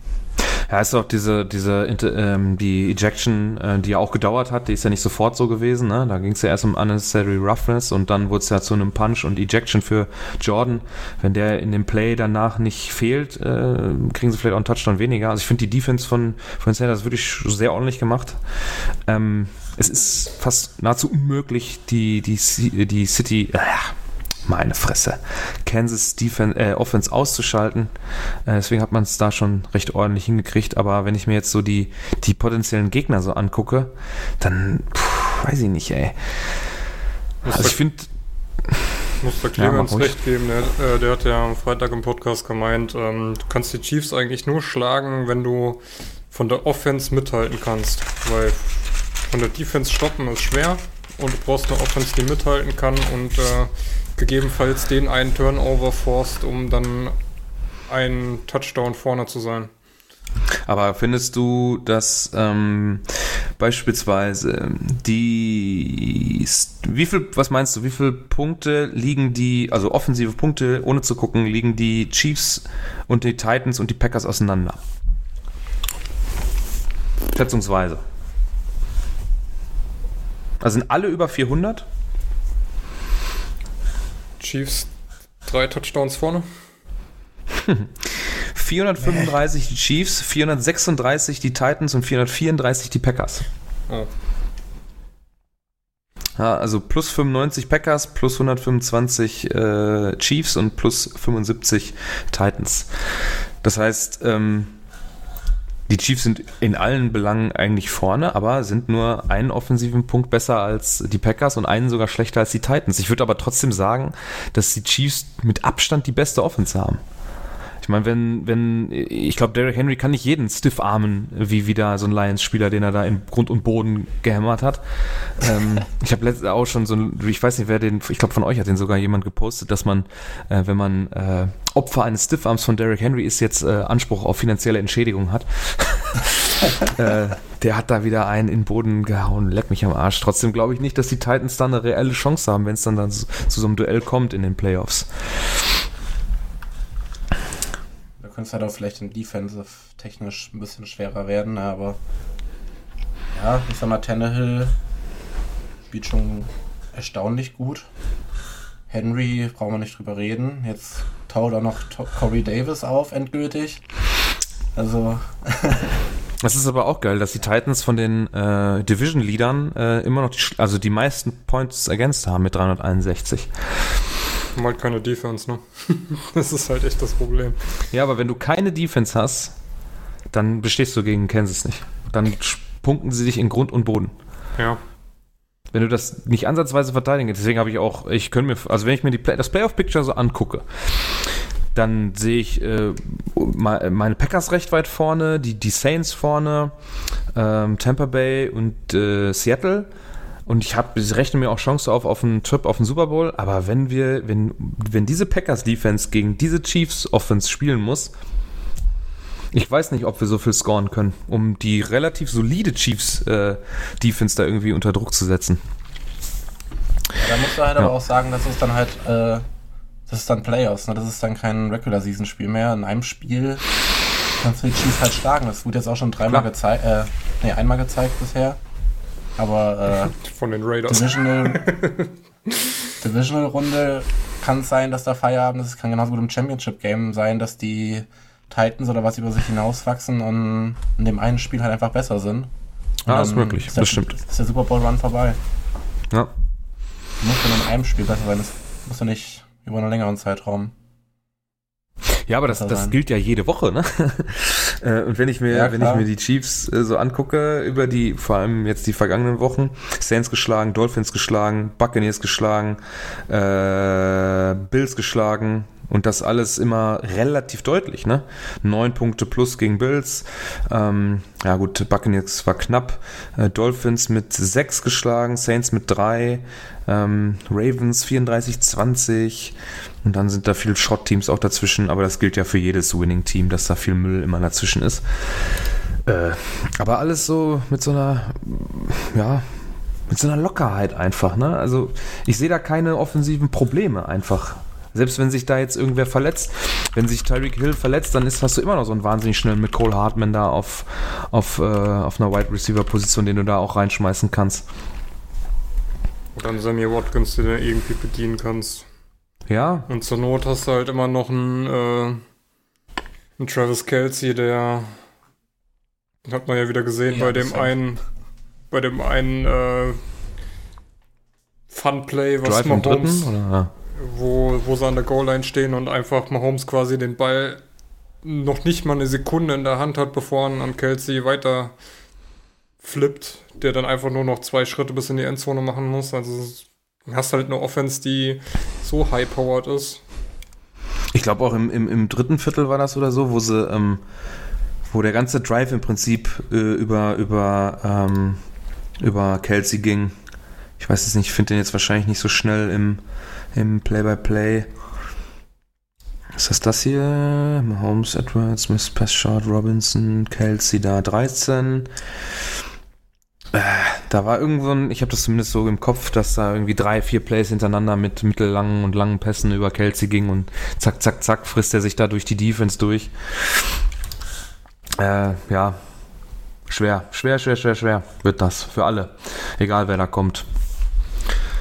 Ja, ist auch diese, diese ähm, die Ejection, äh, die ja auch gedauert hat, die ist ja nicht sofort so gewesen. Ne? Da ging es ja erst um Unnecessary Roughness und dann wurde es ja zu einem Punch und Ejection für Jordan. Wenn der in dem Play danach nicht fehlt, äh, kriegen sie vielleicht auch einen Touchdown weniger. Also ich finde die Defense von, von Sanders wirklich sehr ordentlich gemacht. Ähm, es ist fast nahezu unmöglich, die, die, die City, äh, meine Fresse, Kansas Defense, äh, Offense auszuschalten. Äh, deswegen hat man es da schon recht ordentlich hingekriegt. Aber wenn ich mir jetzt so die, die potenziellen Gegner so angucke, dann puh, weiß ich nicht, ey. Muss Also ich finde, Muss der Ja, Clemens ruhig. recht geben. Der, äh, der hat ja am Freitag im Podcast gemeint, ähm, du kannst die Chiefs eigentlich nur schlagen, wenn du von der Offense mithalten kannst. Weil von der Defense stoppen ist schwer und du brauchst eine Offense, die mithalten kann und äh, gegebenenfalls den einen Turnover forst, um dann einen Touchdown vorne zu sein. aber findest du, dass ähm, beispielsweise die, wie viel, was meinst du, wie viele Punkte liegen die, also offensive Punkte, ohne zu gucken, liegen die Chiefs und die Titans und die Packers auseinander? Schätzungsweise. Also sind alle über 400? Chiefs drei Touchdowns vorne. 435 die Chiefs, 436 die Titans und 434 die Packers. Oh. Ja, also plus 95 Packers, plus 125 äh, Chiefs und plus 75 Titans. Das heißt, ähm, die Chiefs sind in allen Belangen eigentlich vorne, aber sind nur einen offensiven Punkt besser als die Packers und einen sogar schlechter als die Titans. Ich würde aber trotzdem sagen, dass die Chiefs mit Abstand die beste Offense haben. Ich meine, wenn, wenn, ich glaube, Derrick Henry kann nicht jeden stiff armen, wie wieder so ein Lions-Spieler, den er da in Grund und Boden gehämmert hat. ähm, ich habe letztens auch schon so ein, ich weiß nicht, wer den, ich glaube, von euch hat den sogar jemand gepostet, dass man, äh, wenn man äh, Opfer eines Stiffarms von Derrick Henry ist, jetzt äh, Anspruch auf finanzielle Entschädigung hat. äh, der hat da wieder einen in den Boden gehauen, leck mich am Arsch. Trotzdem glaube ich nicht, dass die Titans dann eine reelle Chance haben, wenn es dann, dann zu, zu so einem Duell kommt in den Playoffs. Könnte es halt auch vielleicht in Defensive technisch ein bisschen schwerer werden, aber ja, ich sag mal, Tannehill spielt schon erstaunlich gut. Henry, brauchen wir nicht drüber reden. Jetzt taut auch noch Corey Davis auf, endgültig. Also. Das ist aber auch geil, dass die Titans von den äh, Division-Leadern äh, immer noch die, also die meisten Points ergänzt haben mit 361. Haben halt keine Defense, ne? das ist halt echt das Problem. Ja, aber wenn du keine Defense hast, dann bestehst du gegen Kansas nicht. Dann punkten sie dich in Grund und Boden. Ja. Wenn du das nicht ansatzweise verteidigen, deswegen habe ich auch, ich könnte mir, also wenn ich mir die Play, das Playoff-Picture so angucke, dann sehe ich äh, meine Packers recht weit vorne, die, die Saints vorne, ähm, Tampa Bay und äh, Seattle. Und ich habe, ich rechne mir auch Chance auf, auf einen Trip auf den Super Bowl. Aber wenn wir, wenn, wenn diese Packers Defense gegen diese Chiefs Offense spielen muss, ich weiß nicht, ob wir so viel scoren können, um die relativ solide Chiefs äh, Defense da irgendwie unter Druck zu setzen. Ja, da musst du halt ja. aber auch sagen, dass es dann halt äh, das ist dann Playoffs, ne? das ist dann kein Regular Season Spiel mehr. In einem Spiel kannst du die Chiefs halt schlagen. Das wurde jetzt auch schon dreimal gezeigt, äh, nee, einmal gezeigt bisher. Aber äh, von den Raiders. Divisional, Divisional Runde kann es sein, dass da Feierabend ist. Es kann genauso gut im Championship Game sein, dass die Titans oder was über sich hinauswachsen und in dem einen Spiel halt einfach besser sind. Und ah, ist möglich, ist der, das stimmt. Ist der Super Bowl Run vorbei. Ja. Du musst dann in einem Spiel besser sein. Das musst du nicht über einen längeren Zeitraum. Ja, aber das, das gilt ja jede Woche, ne? Äh, und wenn ich mir, ja, wenn ich mir die Chiefs äh, so angucke, über die, vor allem jetzt die vergangenen Wochen, Saints geschlagen, Dolphins geschlagen, Buccaneers geschlagen, äh, Bills geschlagen, und das alles immer relativ deutlich, ne? Neun Punkte plus gegen Bills. Ähm, ja gut, Buccaneers war knapp. Äh, Dolphins mit sechs geschlagen, Saints mit drei, ähm, Ravens 34-20. Und dann sind da viele Schrott-Teams auch dazwischen, aber das gilt ja für jedes Winning-Team, dass da viel Müll immer dazwischen ist. Äh, aber alles so mit so einer, ja, mit so einer Lockerheit einfach, ne? Also ich sehe da keine offensiven Probleme einfach. Selbst wenn sich da jetzt irgendwer verletzt, wenn sich Tyreek Hill verletzt, dann ist, hast du immer noch so einen wahnsinnig schnellen mit Cole Hartman da auf, auf, äh, auf einer Wide Receiver Position, den du da auch reinschmeißen kannst. Und dann Sammy Watkins, den du irgendwie bedienen kannst. Ja. Und zur Not hast du halt immer noch einen, äh, einen Travis Kelsey, der hat man ja wieder gesehen ja, bei dem einen, bei dem einen äh, Fun Play, was Drive Mahomes, dritten, oder? wo, wo sie an der Goal-Line stehen und einfach Mahomes quasi den Ball noch nicht mal eine Sekunde in der Hand hat, bevor er an Kelsey weiter flippt, der dann einfach nur noch zwei Schritte bis in die Endzone machen muss. Also hast halt eine Offense, die so high-powered ist. Ich glaube auch im, im, im, dritten Viertel war das oder so, wo sie, ähm, wo der ganze Drive im Prinzip äh, über, über, ähm, über Kelsey ging. Ich weiß es nicht, ich finde den jetzt wahrscheinlich nicht so schnell im, im Play-by-Play. ist das hier? Mahomes, Edwards, Miss Pass Short, Robinson, Kelsey da 13. Da war irgendwo ein, ich habe das zumindest so im Kopf, dass da irgendwie drei, vier Plays hintereinander mit mittellangen und langen Pässen über Kelsey ging und zack, zack, zack, frisst er sich da durch die Defense durch. Äh, ja, schwer, schwer, schwer, schwer, schwer wird das für alle. Egal wer da kommt.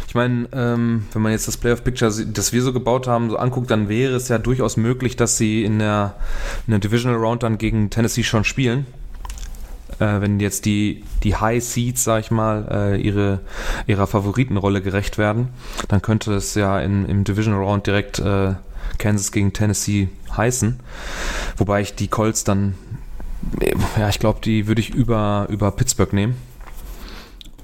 Ich meine, ähm, wenn man jetzt das Playoff Picture, das wir so gebaut haben, so anguckt, dann wäre es ja durchaus möglich, dass sie in der, in der Divisional Round dann gegen Tennessee schon spielen. Äh, wenn jetzt die, die High Seeds, sag ich mal, äh, ihre, ihrer Favoritenrolle gerecht werden, dann könnte es ja in, im Divisional Round direkt äh, Kansas gegen Tennessee heißen. Wobei ich die Colts dann, ja, ich glaube, die würde ich über, über Pittsburgh nehmen.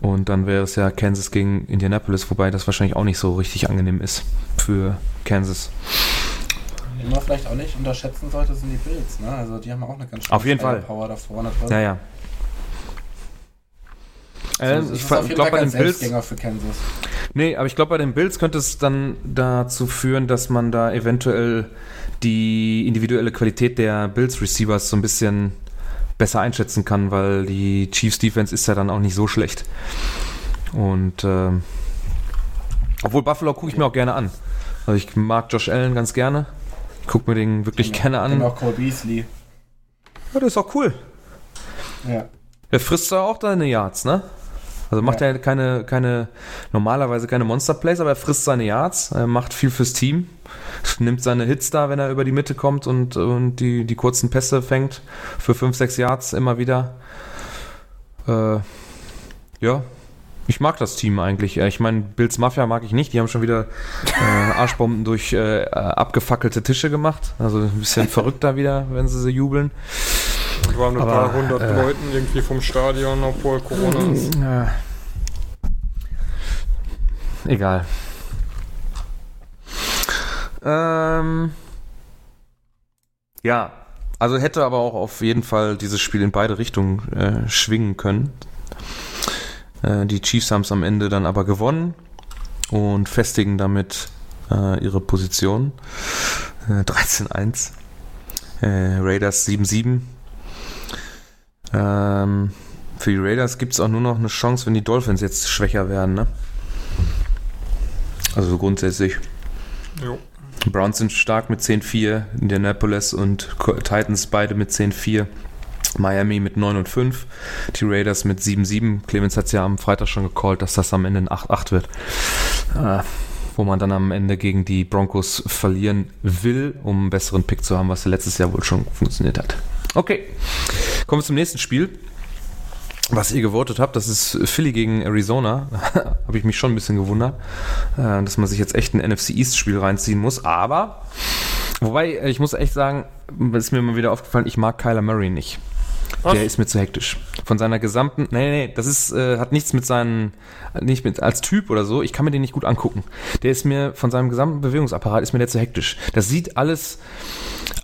Und dann wäre es ja Kansas gegen Indianapolis, wobei das wahrscheinlich auch nicht so richtig angenehm ist für Kansas. Wen man vielleicht auch nicht unterschätzen sollte, sind die Bills. Ne? Also die haben auch eine ganz schöne Auf jeden Fall. Power da vorne drin. Ja, ja. Äh, So, das ich glaube bei den Bills. Für Kansas. Nee, aber ich glaube, bei den Bills könnte es dann dazu führen, dass man da eventuell die individuelle Qualität der Bills-Receivers so ein bisschen besser einschätzen kann, weil die Chiefs Defense ist ja dann auch nicht so schlecht. Und ähm, obwohl Buffalo gucke ich mir auch gerne an. Also ich mag Josh Allen ganz gerne. Ich gucke mir den wirklich gerne an. Und auch Cole Beasley. Ja, das ist auch cool. Ja. Der frisst da auch seine Yards, ne? Also macht Ja. er keine, keine, normalerweise keine Monster-Plays, aber er frisst seine Yards, er macht viel fürs Team, nimmt seine Hits da, wenn er über die Mitte kommt und, und die, die kurzen Pässe fängt für 5, 6 Yards immer wieder. Äh, ja, ich mag das Team eigentlich. Äh, Ich meine, Bills Mafia mag ich nicht. Die haben schon wieder äh, Arschbomben durch äh, äh, abgefackelte Tische gemacht. Also ein bisschen verrückter wieder, wenn sie sie jubeln. Und waren mit ein paar hundert äh, Leuten irgendwie vom Stadion, obwohl Corona ist. Ja. Egal. Ähm, ja, also hätte aber auch auf jeden Fall dieses Spiel in beide Richtungen äh, schwingen können. Äh, die Chiefs haben es am Ende dann aber gewonnen und festigen damit äh, ihre Position. Äh, 13-1. Äh, Raiders 7-7. Ähm, für die Raiders gibt es auch nur noch eine Chance, wenn die Dolphins jetzt schwächer werden, ne? Also so grundsätzlich. Jo. Browns sind stark mit 10-4, Indianapolis und Titans beide mit 10-4. Miami mit 9 und 5, die Raiders mit 7-7. Clemens hat es ja am Freitag schon gecallt, dass das am Ende ein 8-8 wird. Äh, wo man dann am Ende gegen die Broncos verlieren will, um einen besseren Pick zu haben, was letztes Jahr wohl schon funktioniert hat. Okay, kommen wir zum nächsten Spiel. Was ihr gewotet habt, das ist Philly gegen Arizona. Habe ich mich schon ein bisschen gewundert, äh, dass man sich jetzt echt ein NFC East Spiel reinziehen muss. Aber, wobei, äh, ich muss echt sagen, ist mir mal wieder aufgefallen, ich mag Kyler Murray nicht. Was? Der ist mir zu hektisch. Von seiner gesamten, nee, nee, das ist, äh, hat nichts mit seinen, nicht mit, als Typ oder so, ich kann mir den nicht gut angucken. Der ist mir, von seinem gesamten Bewegungsapparat ist mir der zu hektisch. Das sieht alles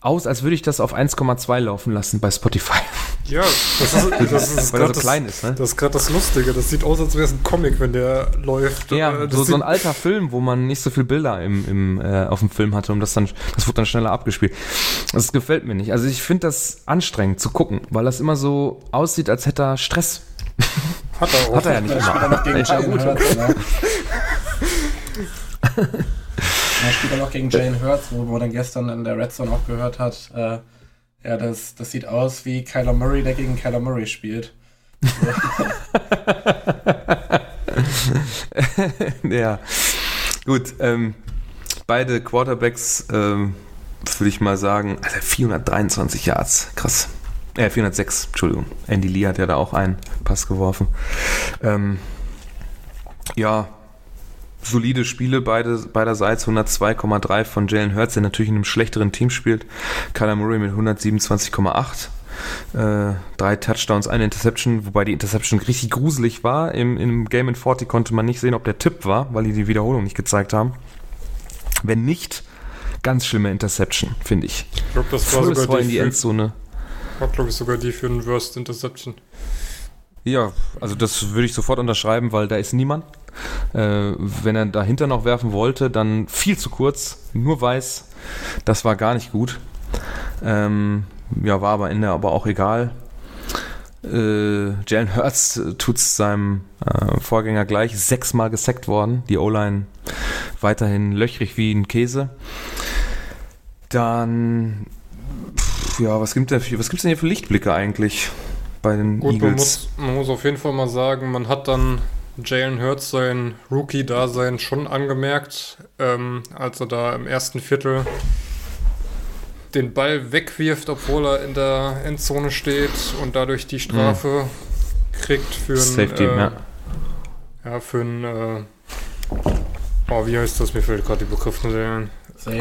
aus, als würde ich das auf 1,2 laufen lassen bei Spotify. Ja, das ist, das ist Weil er so klein ist, ne? Das ist gerade das Lustige. Das sieht aus, als wäre es ein Comic, wenn der läuft. Ja, Äh, so, so ein alter Film, wo man nicht so viel Bilder im, im, äh, auf dem Film hatte und das dann, das wurde dann schneller abgespielt. Das gefällt mir nicht. Also ich finde das anstrengend zu gucken, weil das immer so aussieht, als hätte er Stress. Hat er auch. Hat er ja nicht er immer. Ja, gut. Er spielt er noch gegen Jalen Hurts, wo man dann gestern in der Red Zone auch gehört hat. Äh, ja, das, das sieht aus wie Kyler Murray, der gegen Kyler Murray spielt. ja, gut. Ähm, beide Quarterbacks, ähm, würde ich mal sagen, also 423 Yards, krass. Äh, 406, Entschuldigung. Andy Lee hat ja da auch einen Pass geworfen. Ähm, ja, solide Spiele beide, beiderseits. 102,3 von Jalen Hurts, der natürlich in einem schlechteren Team spielt. Kyler Murray mit 127,8. Äh, drei Touchdowns, eine Interception, wobei die Interception richtig gruselig war. Im, Im Game in 40 konnte man nicht sehen, ob der Tipp war, weil die die Wiederholung nicht gezeigt haben. Wenn nicht, ganz schlimme Interception, finde ich. Ich glaube, das war sogar in die die, für, Endzone. war, glaub ich, sogar die für den Worst Interception. Ja, also das würde ich sofort unterschreiben, weil da ist niemand. Äh, wenn er dahinter noch werfen wollte, dann viel zu kurz, nur weiß. Das war gar nicht gut. Ähm, ja, war aber Ende aber auch egal. Äh, Jalen Hurts tut es seinem äh, Vorgänger gleich, sechsmal gesackt worden. Die O-Line weiterhin löchrig wie ein Käse. Dann, pff, ja, was gibt es gibt's denn hier für Lichtblicke eigentlich bei den Gut, man Eagles? muss, man muss auf jeden Fall mal sagen, man hat dann Jalen Hurts sein Rookie-Dasein schon angemerkt, ähm, als er da im ersten Viertel den Ball wegwirft, obwohl er in der Endzone steht und dadurch die Strafe kriegt für ein Safety, äh, ja. ja, für ein äh, oh, wie heißt das? Mir fällt gerade die Begriff nicht ein.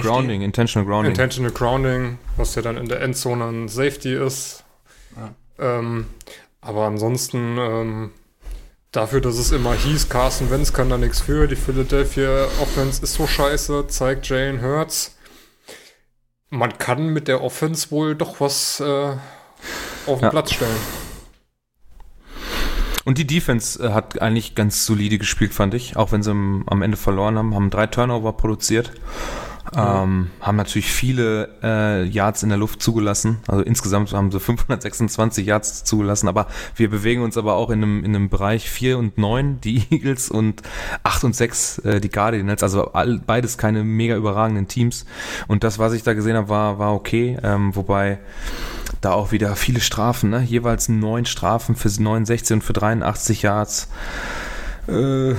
Grounding, intentional grounding. Intentional Grounding, was ja dann in der Endzone ein Safety ist. Ähm, aber ansonsten, ähm, dafür, dass es immer hieß, Carson Wentz kann da nichts für, die Philadelphia Offense ist so scheiße, zeigt Jalen Hurts. man kann mit der Offense wohl doch was äh, auf den Ja. Platz stellen. Und die Defense äh, hat eigentlich ganz solide gespielt, fand ich. Auch wenn sie am, am Ende verloren haben, haben drei Turnover produziert. Ähm, haben natürlich viele äh, Yards in der Luft zugelassen. Also insgesamt haben sie 526 Yards zugelassen. Aber wir bewegen uns aber auch in einem, in einem Bereich 4 und 9, die Eagles und 8 und 6, äh, die Cardinals. Also all, beides keine mega überragenden Teams. Und das, was ich da gesehen habe, war, war okay. Ähm, wobei da auch wieder viele Strafen, ne? jeweils neun Strafen für 69 und für 83 Yards. Äh,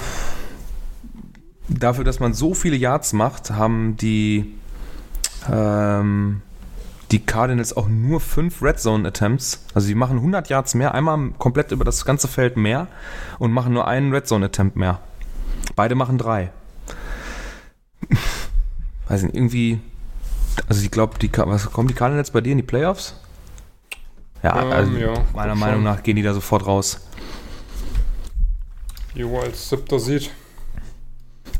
dafür, dass man so viele Yards macht, haben die, ähm, die Cardinals auch nur fünf Red Zone Attempts. Also die machen 100 Yards mehr, einmal komplett über das ganze Feld mehr und machen nur einen Red Zone Attempt mehr. Beide machen drei. Weiß nicht, irgendwie. Also ich glaube, die was kommen die Cardinals bei dir in die Playoffs? Ja, Ähm, also ja, meiner Meinung schon. nach gehen die da sofort raus. Als siebter sieht.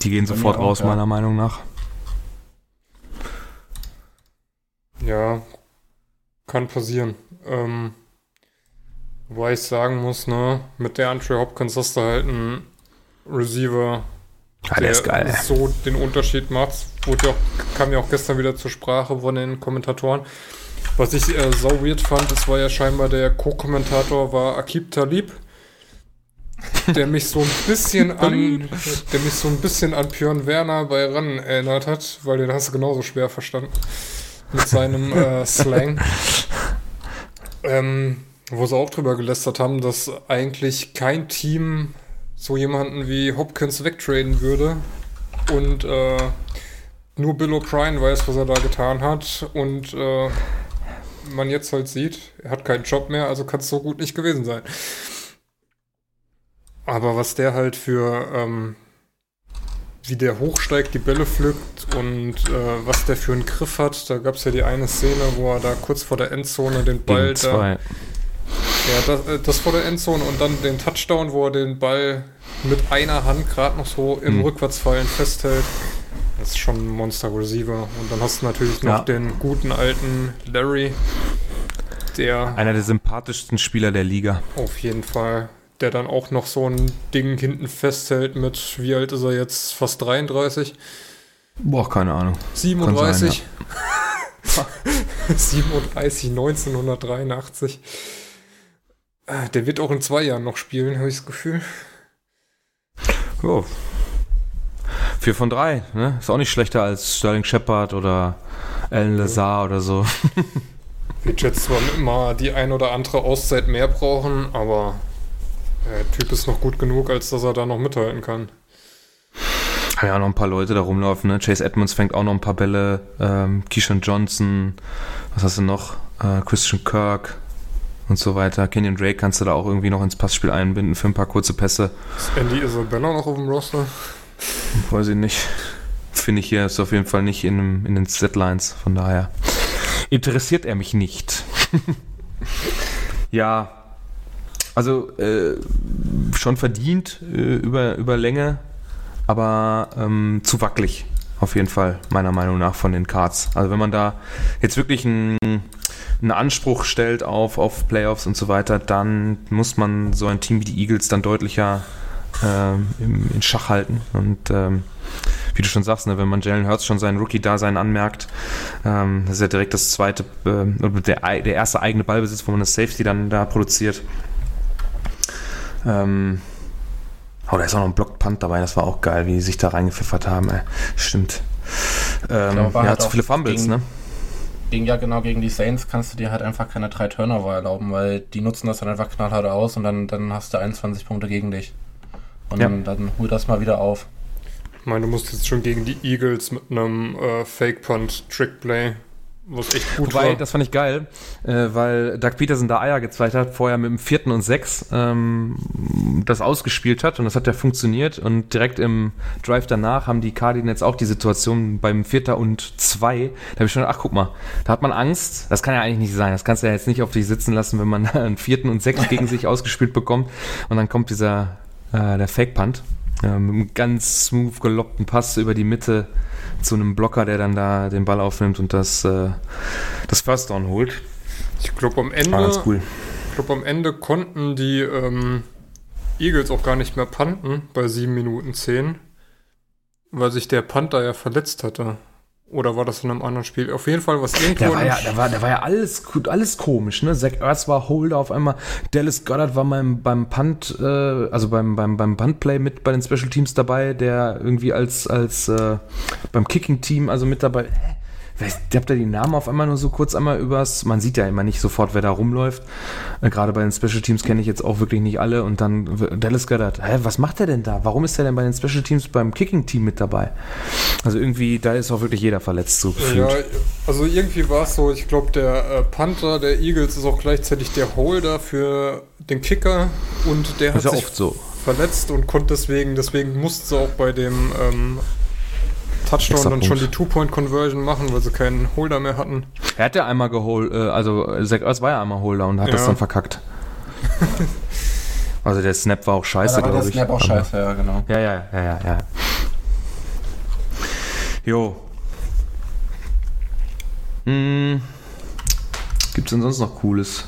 Die gehen Bei sofort auch, raus, ja. meiner Meinung nach. Ja, kann passieren. Ähm, wobei ich sagen muss, ne, mit der Andre Hopkins hast du halt einen Receiver, Ja, der ist geil. so den Unterschied macht. Wurde ja auch, kam ja auch gestern wieder zur Sprache von den Kommentatoren. Was ich äh, so weird fand, das war ja scheinbar der Co-Kommentator war Akib Talib, der mich so ein bisschen an, der mich so ein bisschen an Björn Werner bei Ran erinnert hat, weil den hast du genauso schwer verstanden mit seinem äh, Slang. Ähm, wo sie auch drüber gelästert haben, dass eigentlich kein Team so jemanden wie Hopkins wegtraden würde und äh, nur Bill O'Brien weiß, was er da getan hat und äh, man jetzt halt sieht, er hat keinen Job mehr, also kann es so gut nicht gewesen sein. Aber was der halt für, ähm, wie der hochsteigt, die Bälle pflückt und äh, was der für einen Griff hat, da gab es ja die eine Szene, wo er da kurz vor der Endzone den Ball zwei. ja, das, äh, das vor der Endzone und dann den Touchdown, wo er den Ball mit einer Hand gerade noch so im Mhm. Rückwärtsfallen festhält. Das ist schon ein Monster-Receiver. Und dann hast du natürlich noch Ja. den guten alten Larry, der Einer der sympathischsten Spieler der Liga. auf jeden Fall, der dann auch noch so ein Ding hinten festhält mit, wie alt ist er jetzt? Fast 33? Boah, keine Ahnung. 37? 37, 1983. Äh, Der wird auch in zwei Jahren noch spielen, habe ich das Gefühl. Jo. Vier von drei, ne? Ist auch nicht schlechter als Sterling Shepard oder Alan Lazar oder so. Wird jetzt zwar immer die ein oder andere Auszeit mehr brauchen, aber der Typ ist noch gut genug, als dass er da noch mithalten kann. Ja noch ein paar Leute da rumlaufen, ne? Chase Edmonds fängt auch noch ein paar Bälle. Ähm, Keyshawn Johnson, was hast du noch? Äh, Christian Kirk und so weiter. Kenyon Drake kannst du da auch irgendwie noch ins Passspiel einbinden für ein paar kurze Pässe. Ist Andy Isabella noch auf dem Roster? Weiß ich nicht. Finde ich hier ist auf jeden Fall nicht in, in den Setlines, von daher interessiert er mich nicht. ja, also äh, schon verdient äh, über, über Länge, aber ähm, zu wackelig auf jeden Fall, meiner Meinung nach, von den Cards. Also wenn man da jetzt wirklich einen, einen Anspruch stellt auf, auf Playoffs und so weiter, dann muss man so ein Team wie die Eagles dann deutlicher ähm, im, in Schach halten. Und ähm, wie du schon sagst, ne, wenn man Jalen Hurts schon sein Rookie-Dasein anmerkt, ähm, das ist ja direkt das zweite, oder der, der erste eigene Ballbesitz, wo man das Safety dann da produziert. Ähm, oh, da ist auch noch ein Block-Punt dabei, das war auch geil, wie die sich da reingepfiffert haben. Ey. Stimmt. Ähm, glaube, ja, halt zu auch viele Fumbles, gegen- ne? Gegen, ja, genau, gegen die Saints kannst du dir halt einfach keine drei Turnover erlauben, weil die nutzen das dann einfach knallhart aus und dann, dann hast du 21 Punkte gegen dich. Und Ja. dann hol das mal wieder auf. Ich meine, du musst jetzt schon gegen die Eagles mit einem äh, Fake-Punt-Trick-Play, was echt gut Wobei, war. das fand ich geil, äh, weil Doug Peterson da Eier gezeigt hat, vorher mit dem vierten und sechs ähm, das ausgespielt hat und das hat ja funktioniert und direkt im Drive danach haben die Cardinals auch die Situation beim Vierter und zwei. Da habe ich schon gedacht, ach guck mal, da hat man Angst. Das kann ja eigentlich nicht sein. Das kannst du ja jetzt nicht auf dich sitzen lassen, wenn man einen vierten und sechs gegen sich ausgespielt bekommt und dann kommt dieser äh, der Fake Punt. Ja, mit einem ganz smooth gelockten Pass über die Mitte zu einem Blocker, der dann da den Ball aufnimmt und das, äh, das First Down holt. Ich glaube, am Ende, War ganz cool. ich glaube, am Ende konnten die ähm, Eagles auch gar nicht mehr punten bei 7 Minuten 10, weil sich der Panther ja verletzt hatte. Oder war das in einem anderen Spiel? Auf jeden Fall was irgendwo. Der war ja, der war, der war ja alles, alles komisch, ne? Zach Ertz war Holder auf einmal. Dallas Goddard war beim, beim Punt, äh, also beim, beim, beim Puntplay mit bei den Special Teams dabei, der irgendwie als, als äh, beim Kicking Team also mit dabei. Ich hab da die Namen auf einmal nur so kurz einmal übers. Man sieht ja immer nicht sofort, wer da rumläuft. Äh, Gerade bei den Special Teams kenne ich jetzt auch wirklich nicht alle. Und dann Dallas Goddard. Hä, was macht er denn da? Warum ist er denn bei den Special Teams beim Kicking Team mit dabei? Also irgendwie, da ist auch wirklich jeder verletzt so gefühlt. Ja, also irgendwie war es so, ich glaube, der äh, Panther der Eagles ist auch gleichzeitig der Holder für den Kicker und der hat ist ja sich oft so. verletzt und konnte deswegen, deswegen mussten sie auch bei dem ähm, Touchdown dann schon die Two-Point-Conversion machen, weil sie keinen Holder mehr hatten. Er hat ja einmal geholt, äh, also äh, Zach Ertz war ja einmal Holder und hat das Ja. dann verkackt. also der Snap war auch scheiße, Ja, der glaube ich. Snap auch scheiße, ja, genau. Ja, ja, ja, ja, ja. Jo. Hm. Gibt's denn sonst noch Cooles?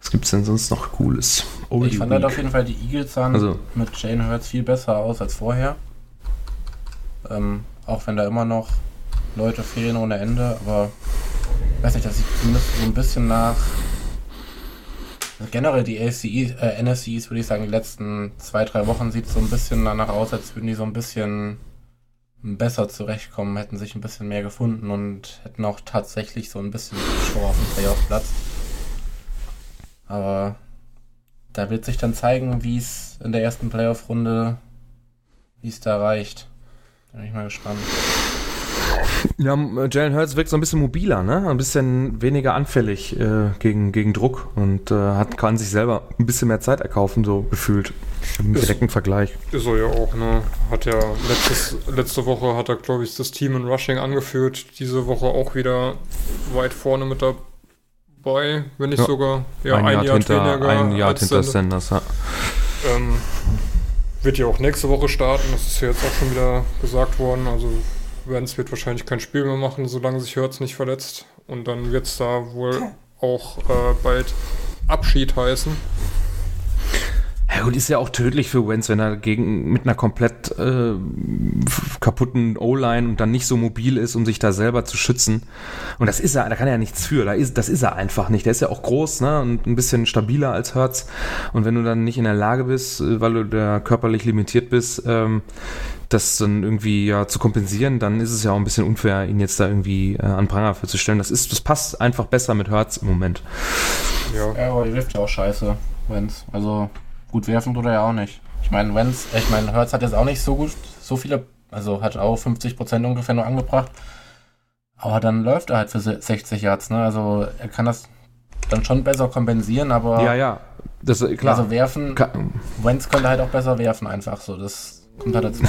Was gibt's denn sonst noch Cooles? Oldie Ich fand halt auf jeden Fall, die Eagles sahen Also- mit Jane Hurts viel besser aus als vorher. Ähm, auch wenn da immer noch Leute fehlen ohne Ende, aber weiß nicht, das sieht zumindest so ein bisschen nach. Also generell die AFCE, äh, NFCs, würde ich sagen, die letzten zwei, drei Wochen sieht so ein bisschen danach aus, als würden die so ein bisschen besser zurechtkommen, hätten sich ein bisschen mehr gefunden und hätten auch tatsächlich so ein bisschen Show auf dem Playoff-Platz. Aber da wird sich dann zeigen, wie es in der ersten Playoff-Runde, wie es da reicht. Bin ich mal gespannt. Ja, äh, Jalen Hurts wirkt so ein bisschen mobiler, ne? Ein bisschen weniger anfällig äh, gegen, gegen Druck und äh, hat, kann sich selber ein bisschen mehr Zeit erkaufen, so gefühlt. Im Ist- direkten Vergleich. Ist er ja auch, ne? Hat ja letztes, letzte Woche hat er, glaube ich, das Team in Rushing angeführt. Diese Woche auch wieder weit vorne mit dabei, wenn nicht Ja. sogar ja, ein, Jahr hinter, weniger ein Jahr als hinter Sender. Sanders, ja. Ähm, wird ja auch nächste Woche starten, das ist ja jetzt auch schon wieder gesagt worden. Also Vance wird wahrscheinlich kein Spiel mehr machen, solange sich Hurts nicht verletzt. Und dann wird es da wohl auch äh, bald Abschied heißen. Ja gut, ist ja auch tödlich für Wentz, wenn er gegen mit einer komplett äh, kaputten O-Line und dann nicht so mobil ist, um sich da selber zu schützen. Und das ist er, da kann er ja nichts für. Da ist, das ist er einfach nicht. Der ist ja auch groß, ne? Und ein bisschen stabiler als Hertz. Und wenn du dann nicht in der Lage bist, äh, weil du da körperlich limitiert bist, ähm, das dann irgendwie ja zu kompensieren, dann ist es ja auch ein bisschen unfair, ihn jetzt da irgendwie äh, an Pranger für zu stellen. Das ist, das passt einfach besser mit Hertz im Moment. Ja, Ja, aber die wirft ja auch scheiße, Wenz. Also gut werfen tut er ja auch nicht. Ich meine, Wenz, ich meine, Hertz hat jetzt auch nicht so gut, so viele, also hat auch 50% ungefähr nur angebracht. Aber dann läuft er halt für se- 60 Yards, ne? Also er kann das dann schon besser kompensieren, aber Ja, ja. Das ist klar. also werfen, Wenz könnte halt auch besser werfen einfach so. Das kommt halt dazu.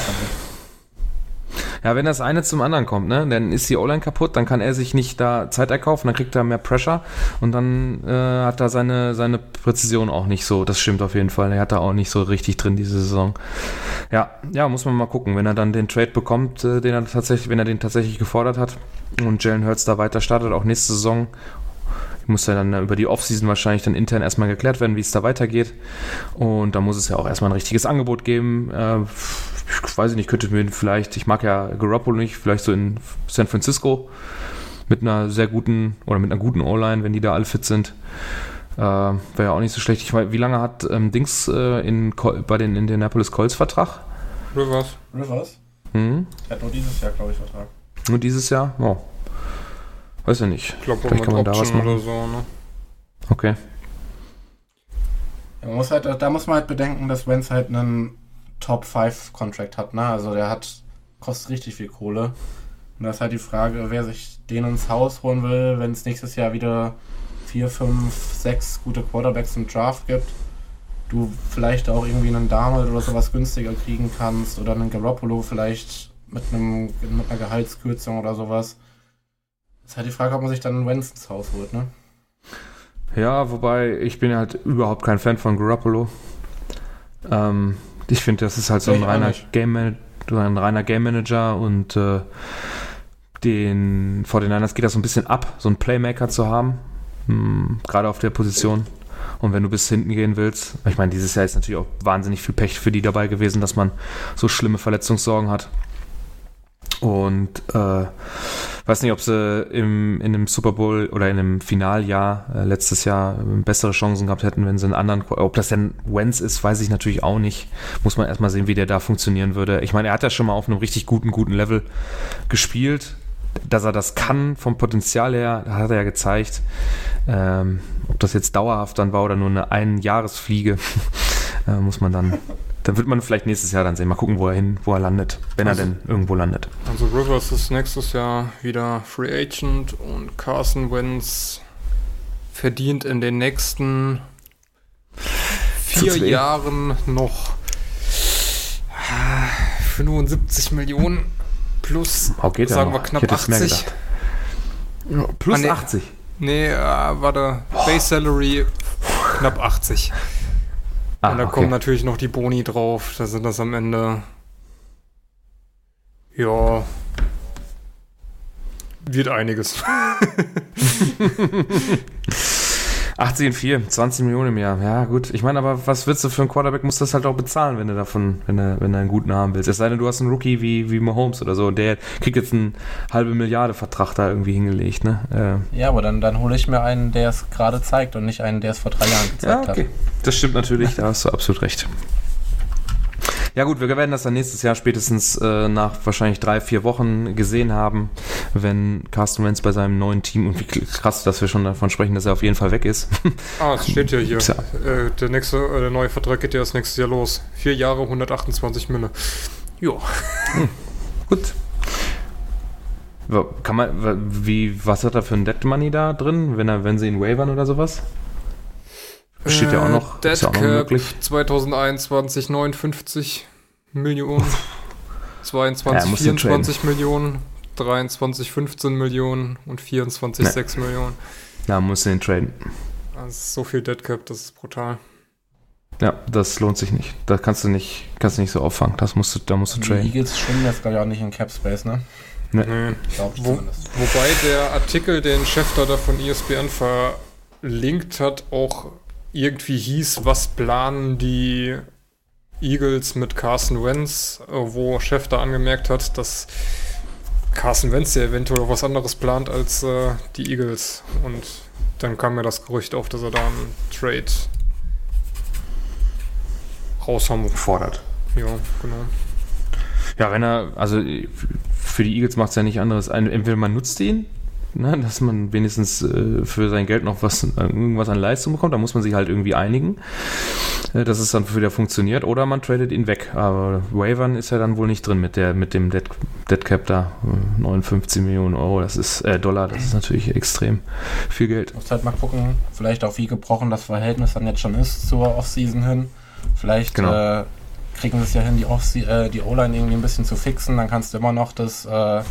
Ja, wenn das eine zum anderen kommt, ne, dann ist die O-Line kaputt, dann kann er sich nicht da Zeit erkaufen, dann kriegt er mehr Pressure und dann äh, hat er seine, seine Präzision auch nicht so. Das stimmt auf jeden Fall. Er hat da auch nicht so richtig drin diese Saison. Ja, ja, muss man mal gucken, wenn er dann den Trade bekommt, äh, den er tatsächlich, wenn er den tatsächlich gefordert hat und Jalen Hurts da weiter startet, auch nächste Saison. Muss ja dann über die Offseason wahrscheinlich dann intern erstmal geklärt werden, wie es da weitergeht. Und da muss es ja auch erstmal ein richtiges Angebot geben. Ich weiß nicht, könnte mir vielleicht, ich mag ja Garoppolo nicht, vielleicht so in San Francisco mit einer sehr guten oder mit einer guten O-Line, wenn die da alle fit sind. Äh, Wäre ja auch nicht so schlecht. Ich weiß, wie lange hat ähm, Dings äh, in, bei den Indianapolis Colts Vertrag? Rivers. Rivers? Hm? Er hat nur dieses Jahr, glaube ich, Vertrag. Nur dieses Jahr? Oh. Weiß ja nicht. Ich glaube, Vielleicht kann man da was Option machen. oder so, ne? Okay. Ja, man muss halt, da muss man halt bedenken, dass Wenz halt einen Top 5 Contract hat, ne? Also der hat, kostet richtig viel Kohle. Und da ist halt die Frage, wer sich den ins Haus holen will, wenn es nächstes Jahr wieder 4, 5, 6 gute Quarterbacks im Draft gibt. Du vielleicht auch irgendwie einen Darnold oder sowas günstiger kriegen kannst oder einen Garoppolo vielleicht mit, einem, mit einer Gehaltskürzung oder sowas. ist halt die Frage, ob man sich dann einen Wenz ins Haus holt, ne? Ja, wobei ich bin halt überhaupt kein Fan von Garoppolo. Ähm, ich finde, das ist halt so ein reiner. Game, ein reiner Game Manager und äh, den 49ers geht das so ein bisschen ab, so einen Playmaker zu haben, hm, gerade auf der Position. Und wenn du bis hinten gehen willst, ich meine, dieses Jahr ist natürlich auch wahnsinnig viel Pech für die dabei gewesen, dass man so schlimme Verletzungssorgen hat. Und äh, weiß nicht, ob sie im, in einem Super Bowl oder in einem Finaljahr äh, letztes Jahr äh, bessere Chancen gehabt hätten, wenn sie einen anderen, ob das denn Wenz ist, weiß ich natürlich auch nicht. Muss man erstmal sehen, wie der da funktionieren würde. Ich meine, er hat ja schon mal auf einem richtig guten, guten Level gespielt. Dass er das kann vom Potenzial her, hat er ja gezeigt. Ähm, ob das jetzt dauerhaft dann war oder nur eine Einjahresfliege, äh, muss man dann, dann wird man vielleicht nächstes Jahr dann sehen. Mal gucken, wo er hin, wo er landet, wenn Also- er denn irgendwo landet. Also Rivers ist nächstes Jahr wieder Free Agent und Carson Wentz verdient in den nächsten vier? Jahren noch ah, 75 Millionen plus, ja sagen wir knapp hätte es mehr 80. gedacht. Plus Ah, nee. 80. Nee, äh, warte, Base Salary knapp 80. Ah, und da okay. kommen natürlich noch die Boni drauf. Da sind das am Ende. Ja. Wird einiges. 80 in 4, 20 Millionen im Jahr. Ja, gut. Ich meine, aber was willst du für einen Quarterback? Musst du das halt auch bezahlen, wenn du davon, wenn du, wenn du einen guten haben willst. Es sei denn, du hast einen Rookie wie, wie Mahomes oder so. und Der kriegt jetzt einen halbe Milliarde Vertrag da irgendwie hingelegt, ne? Äh, Ja, aber dann, dann hole ich mir einen, der es gerade zeigt und nicht einen, der es vor drei Jahren gezeigt ja, okay. Das stimmt natürlich, da hast du absolut recht. Ja gut, wir werden das dann nächstes Jahr spätestens äh, nach wahrscheinlich drei, vier Wochen gesehen haben, wenn Carsten Wentz bei seinem neuen Team, und wie krass, dass wir schon davon sprechen, dass er auf jeden Fall weg ist. Ah, es steht ja hier. Tja. Äh, der nächste, äh, der neue Vertrag geht ja das nächste Jahr los. Vier Jahre, 128 Mille. Ja. Gut. Wa- Kann man, wie, was hat er für ein Dead Money da drin, wenn er, wenn sie ihn wavern oder sowas? Steht ja auch noch, Dead ist ja auch noch Cap möglich. 2021 59 Millionen. 22, Ja, muss ja 24 Millionen. 23, 15 Millionen und 24, Nee. 6 Millionen. Da muss den traden. Das ist so viel Dead Cap, das ist brutal. Ja, das lohnt sich nicht. Da kannst du nicht, kannst du nicht so auffangen. Das musst du, da musst du Die traden. Eagles schwimmen jetzt, glaube ich, auch nicht in Cap Space, ne? Nee. Ich Wo, wobei der Artikel, den Schäfter da von ESPN verlinkt hat, auch irgendwie hieß, was planen die Eagles mit Carson Wentz, wo Schäfter angemerkt hat, dass Carson Wentz ja eventuell auch was anderes plant als äh, die Eagles. Und dann kam mir das Gerücht auf, dass er da einen Trade raushauen Fordert. Ja, genau. Ja, wenn er, also für die Eagles macht es ja nicht anderes. Entweder man nutzt ihn, ne, dass man wenigstens äh, für sein Geld noch was, irgendwas an Leistung bekommt, da muss man sich halt irgendwie einigen, äh, dass es dann wieder funktioniert, oder man tradet ihn weg. Aber Wavern ist ja dann wohl nicht drin mit der, mit dem Dead, Dead Cap da. Äh, 59 Millionen Euro, das ist, äh, Dollar, das ist natürlich extrem viel Geld. Muss halt mal gucken, vielleicht auch wie gebrochen das Verhältnis dann jetzt schon ist zur Offseason hin. Vielleicht Genau. äh, kriegen sie es ja hin, die, Off äh, die O-Line irgendwie ein bisschen zu fixen. Dann kannst du immer noch das, äh,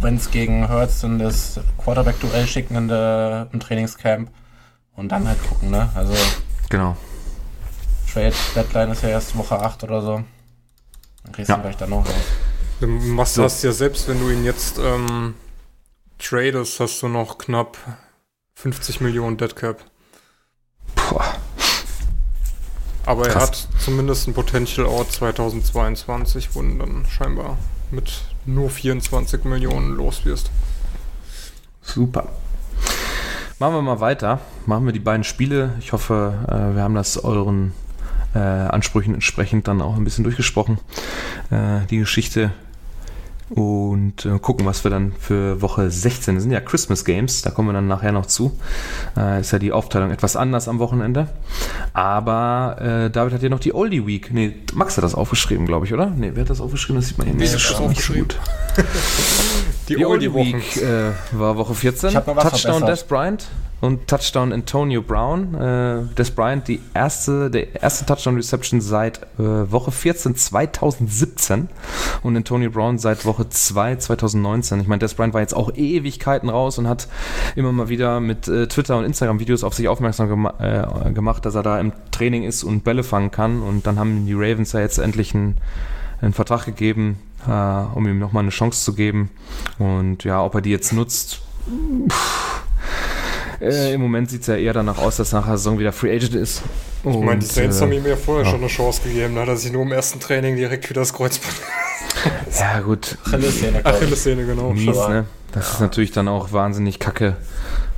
wenn es gegen Hurts in das Quarterback-Duell schicken in der, im Trainingscamp. Und dann halt gucken, ne? Also Genau. Trade Deadline ist ja erst Woche 8 oder so. Dann kriegst Ja. du vielleicht dann noch raus. Du machst So. hast ja selbst, wenn du ihn jetzt ähm, tradest, hast du noch knapp 50 Millionen Dead Cap. Boah. Aber er Krass. hat zumindest ein Potential Out 2022, wo du dann scheinbar mit nur 24 Millionen los wirst. Super. Machen wir mal weiter. Machen wir die beiden Spiele. Ich hoffe, äh, wir haben das euren äh, Ansprüchen entsprechend dann auch ein bisschen durchgesprochen. Äh, die Geschichte. Und äh, gucken, was wir dann für Woche 16. Das sind ja Christmas Games, da kommen wir dann nachher noch zu. Äh, ist ja die Aufteilung etwas anders am Wochenende. Aber äh, David hat ja noch die Oldie Week. Nee, Max hat das aufgeschrieben, glaube ich, oder? Nee, wer hat das aufgeschrieben? Das sieht man hier Nee, nicht. hab das so aufgeschrieben. gut. Die, Die Oldie Oldie-Wochen. Week äh, war Woche 14. Ich hab noch was Touchdown. Des Bryant. und Touchdown Antonio Brown. Äh, Des Bryant die erste, der erste Touchdown Reception seit äh, Woche 14 2017 und Antonio Brown seit Woche 2 2019. Ich meine, Des Bryant war jetzt auch Ewigkeiten raus und hat immer mal wieder mit äh, Twitter und Instagram Videos auf sich aufmerksam gema äh, gemacht, dass er da im Training ist und Bälle fangen kann und dann haben die Ravens ja jetzt endlich einen, einen Vertrag gegeben, äh, um ihm nochmal eine Chance zu geben und ja, ob er die jetzt nutzt, pff, äh, Im Moment sieht es ja eher danach aus, dass nach der Saison wieder Free Agent ist. Ich meine, die Und, Saints äh, haben ihm ja vorher ja. schon eine Chance gegeben. Da hat er sich nur im ersten Training direkt wieder das Kreuzband. Ja, gut, Achillessehne. Achillessehne, genau. mies, ne? Das ist natürlich dann auch wahnsinnig kacke.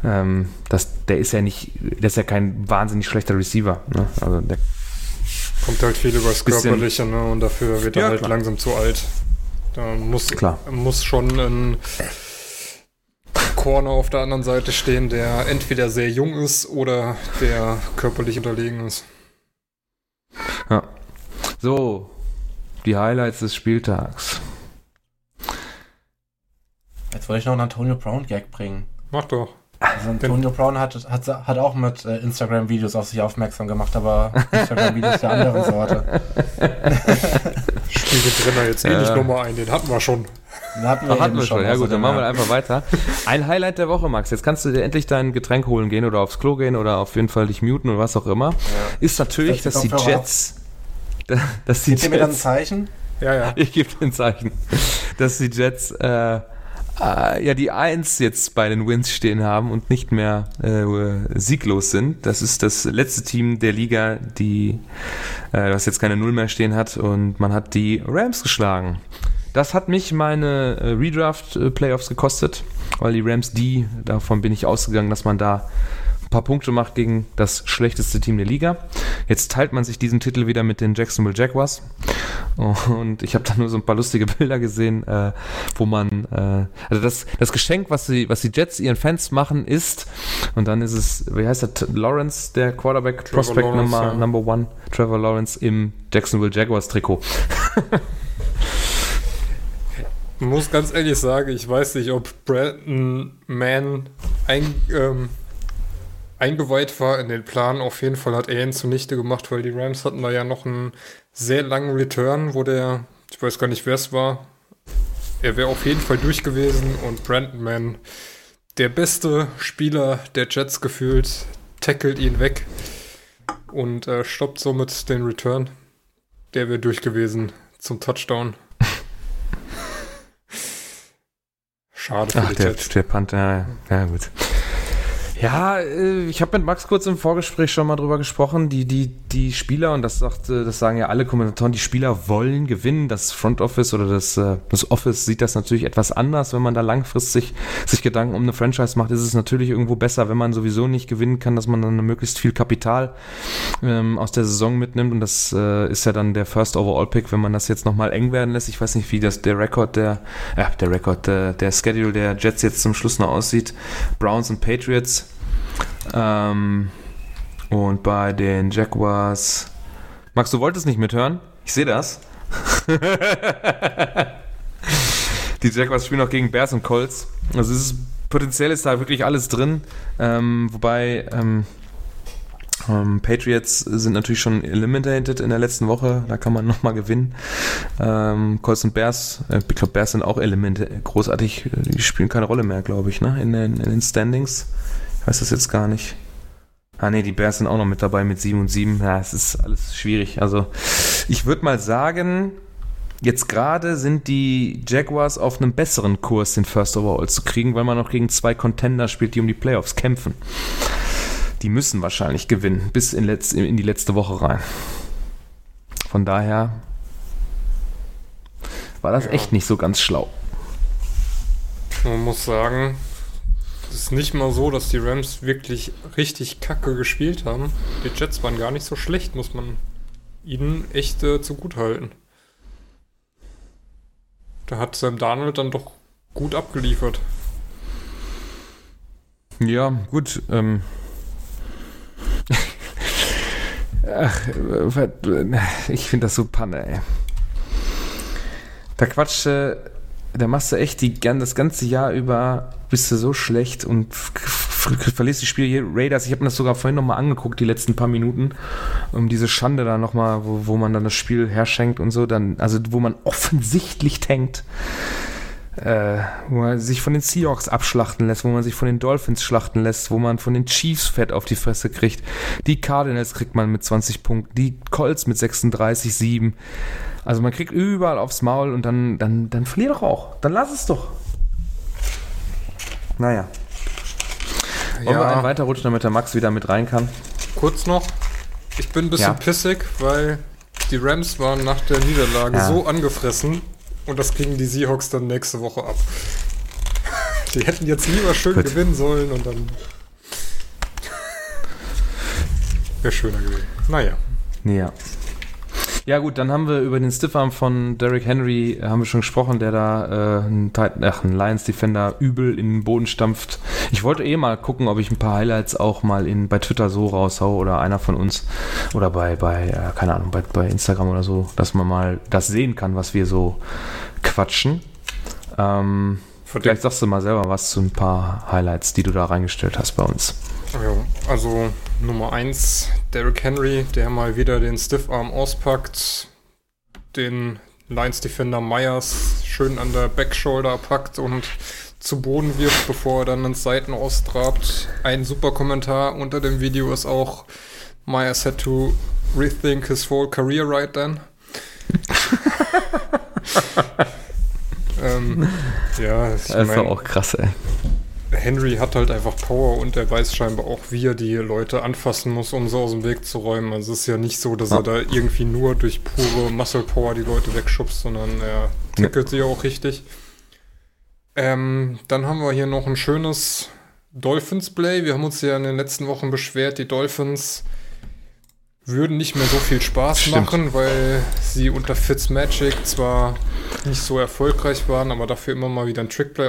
Ähm, das, der ist ja nicht, der ist ja kein wahnsinnig schlechter Receiver. Ne? Also der, Kommt halt viel übers Körperliche, ne? Und dafür wird er Ja, halt klar. langsam zu alt. Da muss, Klar. muss schon ein Corner auf der anderen Seite stehen, der entweder sehr jung ist oder der körperlich unterlegen ist. ja. So, die Highlights des Spieltags. Jetzt wollte ich noch einen Antonio Brown Gag bringen. Mach doch. Also Antonio Brown hat, hat, hat auch mit äh, Instagram-Videos auf sich aufmerksam gemacht, aber Instagram-Videos der anderen Sorte. Spiel den Trainer jetzt eh Ja. nicht nochmal ein, den hatten wir schon. Den hatten wir, Ach, hatten wir schon. Ja gut, dann machen wir einfach weiter. Ein Highlight der Woche, Max. Jetzt kannst du dir endlich dein Getränk holen gehen oder aufs Klo gehen oder auf jeden Fall dich muten oder was auch immer. Ist natürlich, dass die Jets, dass die Gebt mir dann ein Zeichen? Ja, ja. ich gebe dir ein Zeichen, dass die Jets äh, äh, ja die Eins jetzt bei den Wins stehen haben und nicht mehr äh, sieglos sind. Das ist das letzte Team der Liga, die äh, was jetzt keine Null mehr stehen hat und man hat die Rams geschlagen. Das hat mich meine äh, Redraft-Playoffs gekostet, weil die Rams die, davon bin ich ausgegangen, dass man da paar Punkte macht gegen das schlechteste Team der Liga. Jetzt teilt man sich diesen Titel wieder mit den Jacksonville Jaguars. Und ich habe da nur so ein paar lustige Bilder gesehen, äh, wo man, äh, also das, das Geschenk, was die, was die Jets ihren Fans machen, ist, und dann ist es, wie heißt der, Lawrence, der Quarterback, Trevor Prospect Lawrence, Number, ja. Number One, Trevor Lawrence im Jacksonville Jaguars Trikot. Ich muss ganz ehrlich sagen, ich weiß nicht, ob Brandon Mann ein, ähm, eingeweiht war in den Plan. Auf jeden Fall hat er ihn zunichte gemacht, weil die Rams hatten da ja noch einen sehr langen Return, wo der, ich weiß gar nicht, wer es war, er wäre auf jeden Fall durch gewesen und Brandon Mann, der beste Spieler der Jets gefühlt, tackelt ihn weg und äh, stoppt somit den Return. Der wäre durch gewesen zum Touchdown. Schade für Ach, die der, Jets. der Panther, ja, ja gut. Ja, äh, ich habe mit Max kurz im Vorgespräch schon mal drüber gesprochen. Die, die, die Spieler, und das, sagt, äh, das sagen ja alle Kommentatoren, die Spieler wollen gewinnen. Das Front Office oder das, äh, das Office sieht das natürlich etwas anders. Wenn man da langfristig sich Gedanken um eine Franchise macht, ist es natürlich irgendwo besser, wenn man sowieso nicht gewinnen kann, dass man dann möglichst viel Kapital ähm, aus der Saison mitnimmt. Und das äh, ist ja dann der First Overall Pick, wenn man das jetzt nochmal eng werden lässt. Ich weiß nicht, wie das der Rekord der, ja, der Rekord, der, der Schedule der Jets jetzt zum Schluss noch aussieht. Browns und Patriots. Ähm, und bei den Jaguars. Max, du wolltest nicht mithören? Ich sehe das. Die Jaguars spielen auch gegen Bears und Colts. Also es ist, potenziell ist da wirklich alles drin. Ähm, wobei ähm, ähm, Patriots sind natürlich schon eliminated in der letzten Woche. Da kann man nochmal gewinnen. Ähm, Colts und Bears, äh, ich glaube Bears sind auch eliminated. Großartig, die spielen keine Rolle mehr, glaube ich, ne? in, den, in den Standings. Weiß das jetzt gar nicht. Ah ne, die Bears sind auch noch mit dabei mit 7 und 7. Ja, es ist alles schwierig. Also ich würde mal sagen, jetzt gerade sind die Jaguars auf einem besseren Kurs, den First Overall zu kriegen, weil man noch gegen zwei Contender spielt, die um die Playoffs kämpfen. Die müssen wahrscheinlich gewinnen, bis in, letz in die letzte Woche rein. Von daher war das Ja. echt nicht so ganz schlau. Man muss sagen, ist nicht mal so, dass die Rams wirklich richtig kacke gespielt haben. Die Jets waren gar nicht so schlecht, muss man ihnen echt äh, zugutehalten. Da hat Sam Darnold dann doch gut abgeliefert. Ja, gut. Ähm. Ach, äh, ich finde das so Panne, ey. Da quatscht, äh, da machst du echt die, das ganze Jahr über, bist du so schlecht und verlierst die Spiele hier. Raiders, ich habe mir das sogar vorhin nochmal angeguckt, die letzten paar Minuten, um diese Schande da nochmal, wo, wo man dann das Spiel herschenkt und so, dann, also wo man offensichtlich tankt. Äh, wo man sich von den Seahawks abschlachten lässt, wo man sich von den Dolphins schlachten lässt, wo man von den Chiefs Fett auf die Fresse kriegt. Die Cardinals kriegt man mit 20 Punkten, die Colts mit 36, 7. Also man kriegt überall aufs Maul und dann, dann, dann verlier doch auch. Dann lass es doch. Naja. Wollen wir einen weiterrutschen, damit der Max wieder mit rein kann? Kurz noch. Ich bin ein bisschen Ja. pissig, weil die Rams waren nach der Niederlage Ja. so angefressen und das kriegen die Seahawks dann nächste Woche ab. Die hätten jetzt lieber schön Gut. gewinnen sollen und dann wäre schöner gewesen. Naja. Ja. Ja gut, dann haben wir über den Stiffarm von Derrick Henry äh, haben wir schon gesprochen, der da äh, einen, Titan, ach, einen Lions Defender übel in den Boden stampft. Ich wollte eh mal gucken, ob ich ein paar Highlights auch mal in, bei Twitter so raushau oder einer von uns oder bei, bei äh, keine Ahnung, bei, bei Instagram oder so, dass man mal das sehen kann, was wir so quatschen. Ähm, vielleicht sagst du mal selber was zu ein paar Highlights, die du da reingestellt hast bei uns. ja, also Nummer 1, Derrick Henry, der mal wieder den Stiffarm auspackt, den Lions Defender Myers schön an der Backshoulder packt und zu Boden wirft, bevor er dann ins Seiten austrabt. Ein super Kommentar unter dem Video ist auch Myers had to rethink his whole career right then. ähm, ja, ich Das ist mein, auch krass, ey. Henry hat halt einfach Power und er weiß scheinbar auch, wie er die Leute anfassen muss, um sie aus dem Weg zu räumen. Also es ist ja nicht so, dass Ja. er da irgendwie nur durch pure Muscle Power die Leute wegschubst, sondern er tackelt sie auch richtig. Ähm, dann haben wir hier noch ein schönes Dolphins-Play. Wir haben uns ja in den letzten Wochen beschwert, die Dolphins würden nicht mehr so viel Spaß Stimmt. machen, weil sie unter Fitzmagic zwar nicht so erfolgreich waren, aber dafür immer mal wieder ein Trickplay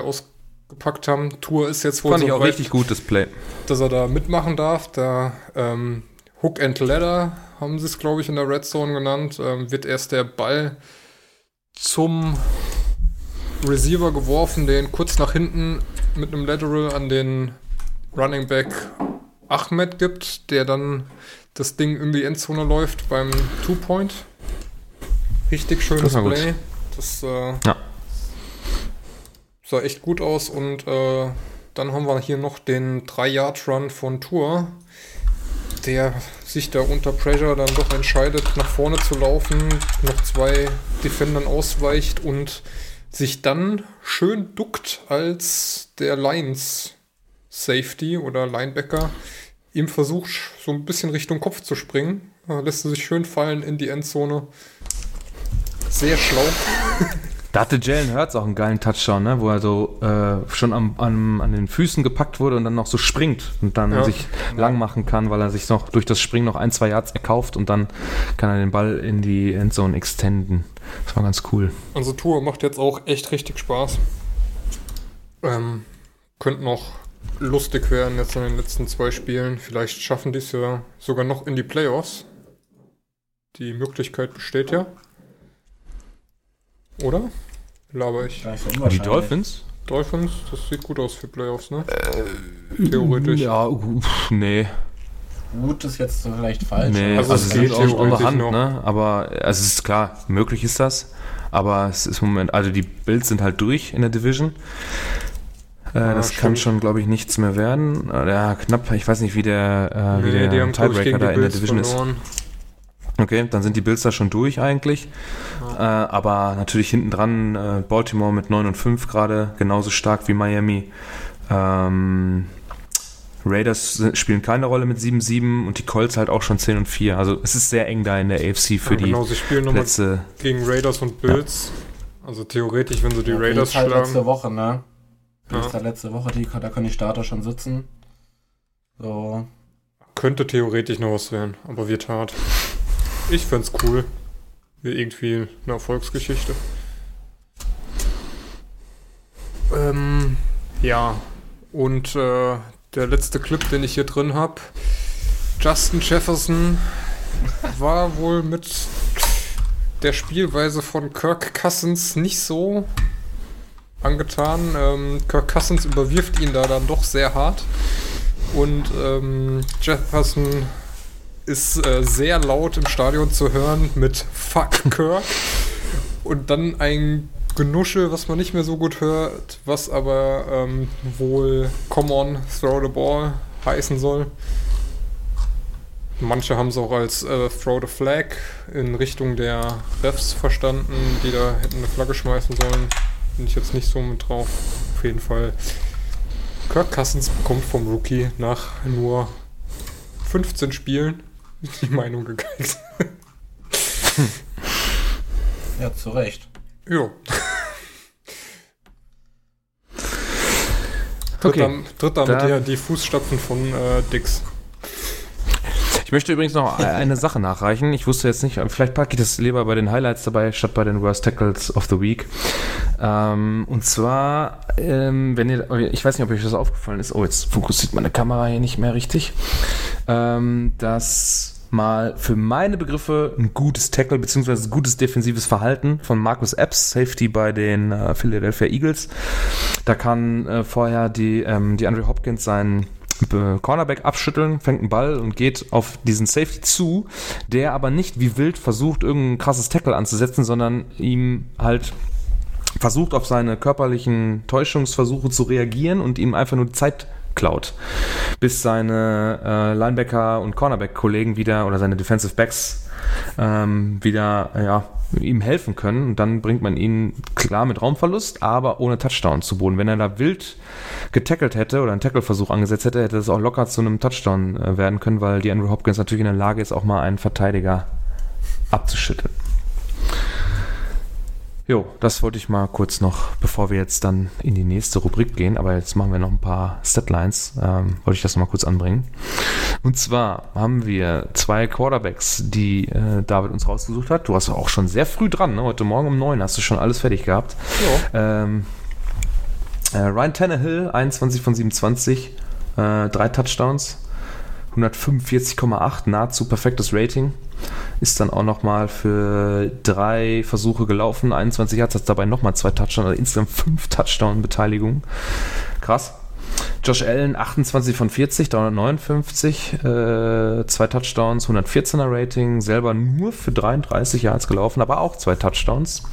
ausgepackt haben. Tour ist jetzt wohl Fand so ich auch weit, richtig gut, das Play. dass er da mitmachen darf. Da ähm, Hook and Ladder haben sie es, glaube ich, in der Red Zone genannt. Ähm, wird erst der Ball zum Receiver geworfen, den kurz nach hinten mit einem Lateral an den Running Back Ahmed gibt, der dann das Ding in die Endzone läuft beim Two-Point. Richtig schönes Das war gut. Play. Das äh, Ja. Sah echt gut aus und äh, dann haben wir hier noch den 3-Yard-Run von Tour, der sich da unter Pressure dann doch entscheidet, nach vorne zu laufen, noch zwei Defendern ausweicht und sich dann schön duckt, als der Lions Safety oder Linebacker ihm versucht, so ein bisschen Richtung Kopf zu springen. Da lässt er sich schön fallen in die Endzone. Sehr schlau. Da hatte Jalen Hurts auch einen geilen Touchdown, ne? wo er so äh, schon am, am, an den Füßen gepackt wurde und dann noch so springt und dann Ja. sich lang machen kann, weil er sich noch durch das Springen noch ein, zwei Yards erkauft und dann kann er den Ball in die Endzone extenden. Das war ganz cool. Also Tour macht jetzt auch echt richtig Spaß. Ähm, könnte noch lustig werden jetzt in den letzten zwei Spielen. Vielleicht schaffen die es ja sogar noch in die Playoffs. Die Möglichkeit besteht ja. Oder? Laber ich. Die. Dolphins? Dolphins, das sieht gut aus für Playoffs, ne? Theoretisch. Ja, uff, nee. Gut ist jetzt vielleicht falsch. nee. Also Also, es geht ist auch theoretisch Hand, noch. ne? Aber also es ist klar, möglich ist das. Aber es ist im Moment, also die Bills sind halt durch in der Division. Äh, Ah, das stimmt. kann schon, glaube ich, nichts mehr werden. Äh, Ja, knapp. Ich weiß nicht, wie der, äh, wie Nee, der Tiebreaker da in der Bills Division ist. Okay, dann sind die Bills da schon durch eigentlich. Äh, aber natürlich hinten dran äh, Baltimore mit 9 und 5 gerade, genauso stark wie Miami. Ähm, Raiders sind- spielen keine Rolle mit 7-7 und die Colts halt auch schon 10 und 4. Also es ist sehr eng da in der AFC für Ja, die genau, sie spielen nochmal Plätze. gegen Raiders und Bills. Also theoretisch, wenn sie die Ja, Raiders halt letzte schlagen. Woche, ne? Ja. Bills halt letzte Woche, die, da können die Starter schon sitzen. So, Könnte theoretisch noch was werden, aber wird hart. Ich find's cool. Wie irgendwie eine Erfolgsgeschichte. Ähm, ja. Und äh, der letzte Clip, den ich hier drin habe. Justin Jefferson war wohl mit der Spielweise von Kirk Cousins nicht so angetan. Ähm, Kirk Cousins überwirft ihn da dann doch sehr hart. Und ähm, Jefferson ist äh, sehr laut im Stadion zu hören mit Fuck Kirk. Und dann ein Genuschel, was man nicht mehr so gut hört, was aber ähm, wohl Come on, throw the ball heißen soll. Manche haben es auch als äh, Throw the Flag in Richtung der Refs verstanden, die da hätten eine Flagge schmeißen sollen. Bin ich jetzt nicht so mit drauf. Auf jeden Fall. Kirk Cousins bekommt vom Rookie nach nur 15 Spielen die Meinung gekriegt. Ja, zu Recht. ja. Tritt, Okay, dann, tritt damit da- ja die Fußstapfen von äh, Dix. Ich möchte übrigens noch eine Sache nachreichen. Ich wusste jetzt nicht, vielleicht packe ich das lieber bei den Highlights dabei, statt bei den Worst Tackles of the Week. Ähm, und zwar, ähm, wenn ihr, ich weiß nicht, ob euch das aufgefallen ist, oh, jetzt fokussiert meine Kamera hier nicht mehr richtig, ähm, dass mal für meine Begriffe ein gutes Tackle beziehungsweise gutes defensives Verhalten von Marcus Epps, Safety bei den äh, Philadelphia Eagles. Da kann äh, vorher die, ähm, die Andrew Hopkins seinen Cornerback abschütteln, fängt einen Ball und geht auf diesen Safety zu, der aber nicht wie wild versucht, irgendein krasses Tackle anzusetzen, sondern ihm halt versucht, auf seine körperlichen Täuschungsversuche zu reagieren und ihm einfach nur Zeit klaut, bis seine äh, Linebacker und Cornerback-Kollegen wieder oder seine Defensive Backs ähm, wieder ja, ihm helfen können. Und dann bringt man ihn klar mit Raumverlust, aber ohne Touchdown zu Boden. Wenn er da wild getackelt hätte oder einen Tackle-Versuch angesetzt hätte, hätte es auch locker zu einem Touchdown äh, werden können, weil die Andrew Hopkins natürlich in der Lage ist, auch mal einen Verteidiger abzuschütteln. Jo, das wollte ich mal kurz noch, bevor wir jetzt dann in die nächste Rubrik gehen, aber jetzt machen wir noch ein paar Statlines, ähm, wollte ich das noch mal kurz anbringen. Und zwar haben wir zwei Quarterbacks, die äh, David uns rausgesucht hat. Du hast auch schon sehr früh dran, ne? heute Morgen um neun hast du schon alles fertig gehabt. Ähm, äh, Ryan Tannehill, 21 von 27, äh, drei Touchdowns, 145,8, nahezu perfektes Rating. Ist dann auch nochmal für drei Versuche gelaufen, 21 Yards, hat dabei nochmal zwei Touchdowns, also insgesamt fünf Touchdown-Beteiligungen. Krass. Josh Allen, 28 von 40, 359, äh, zwei Touchdowns, 114er Rating, selber nur für 33 Yards gelaufen, aber auch zwei Touchdowns.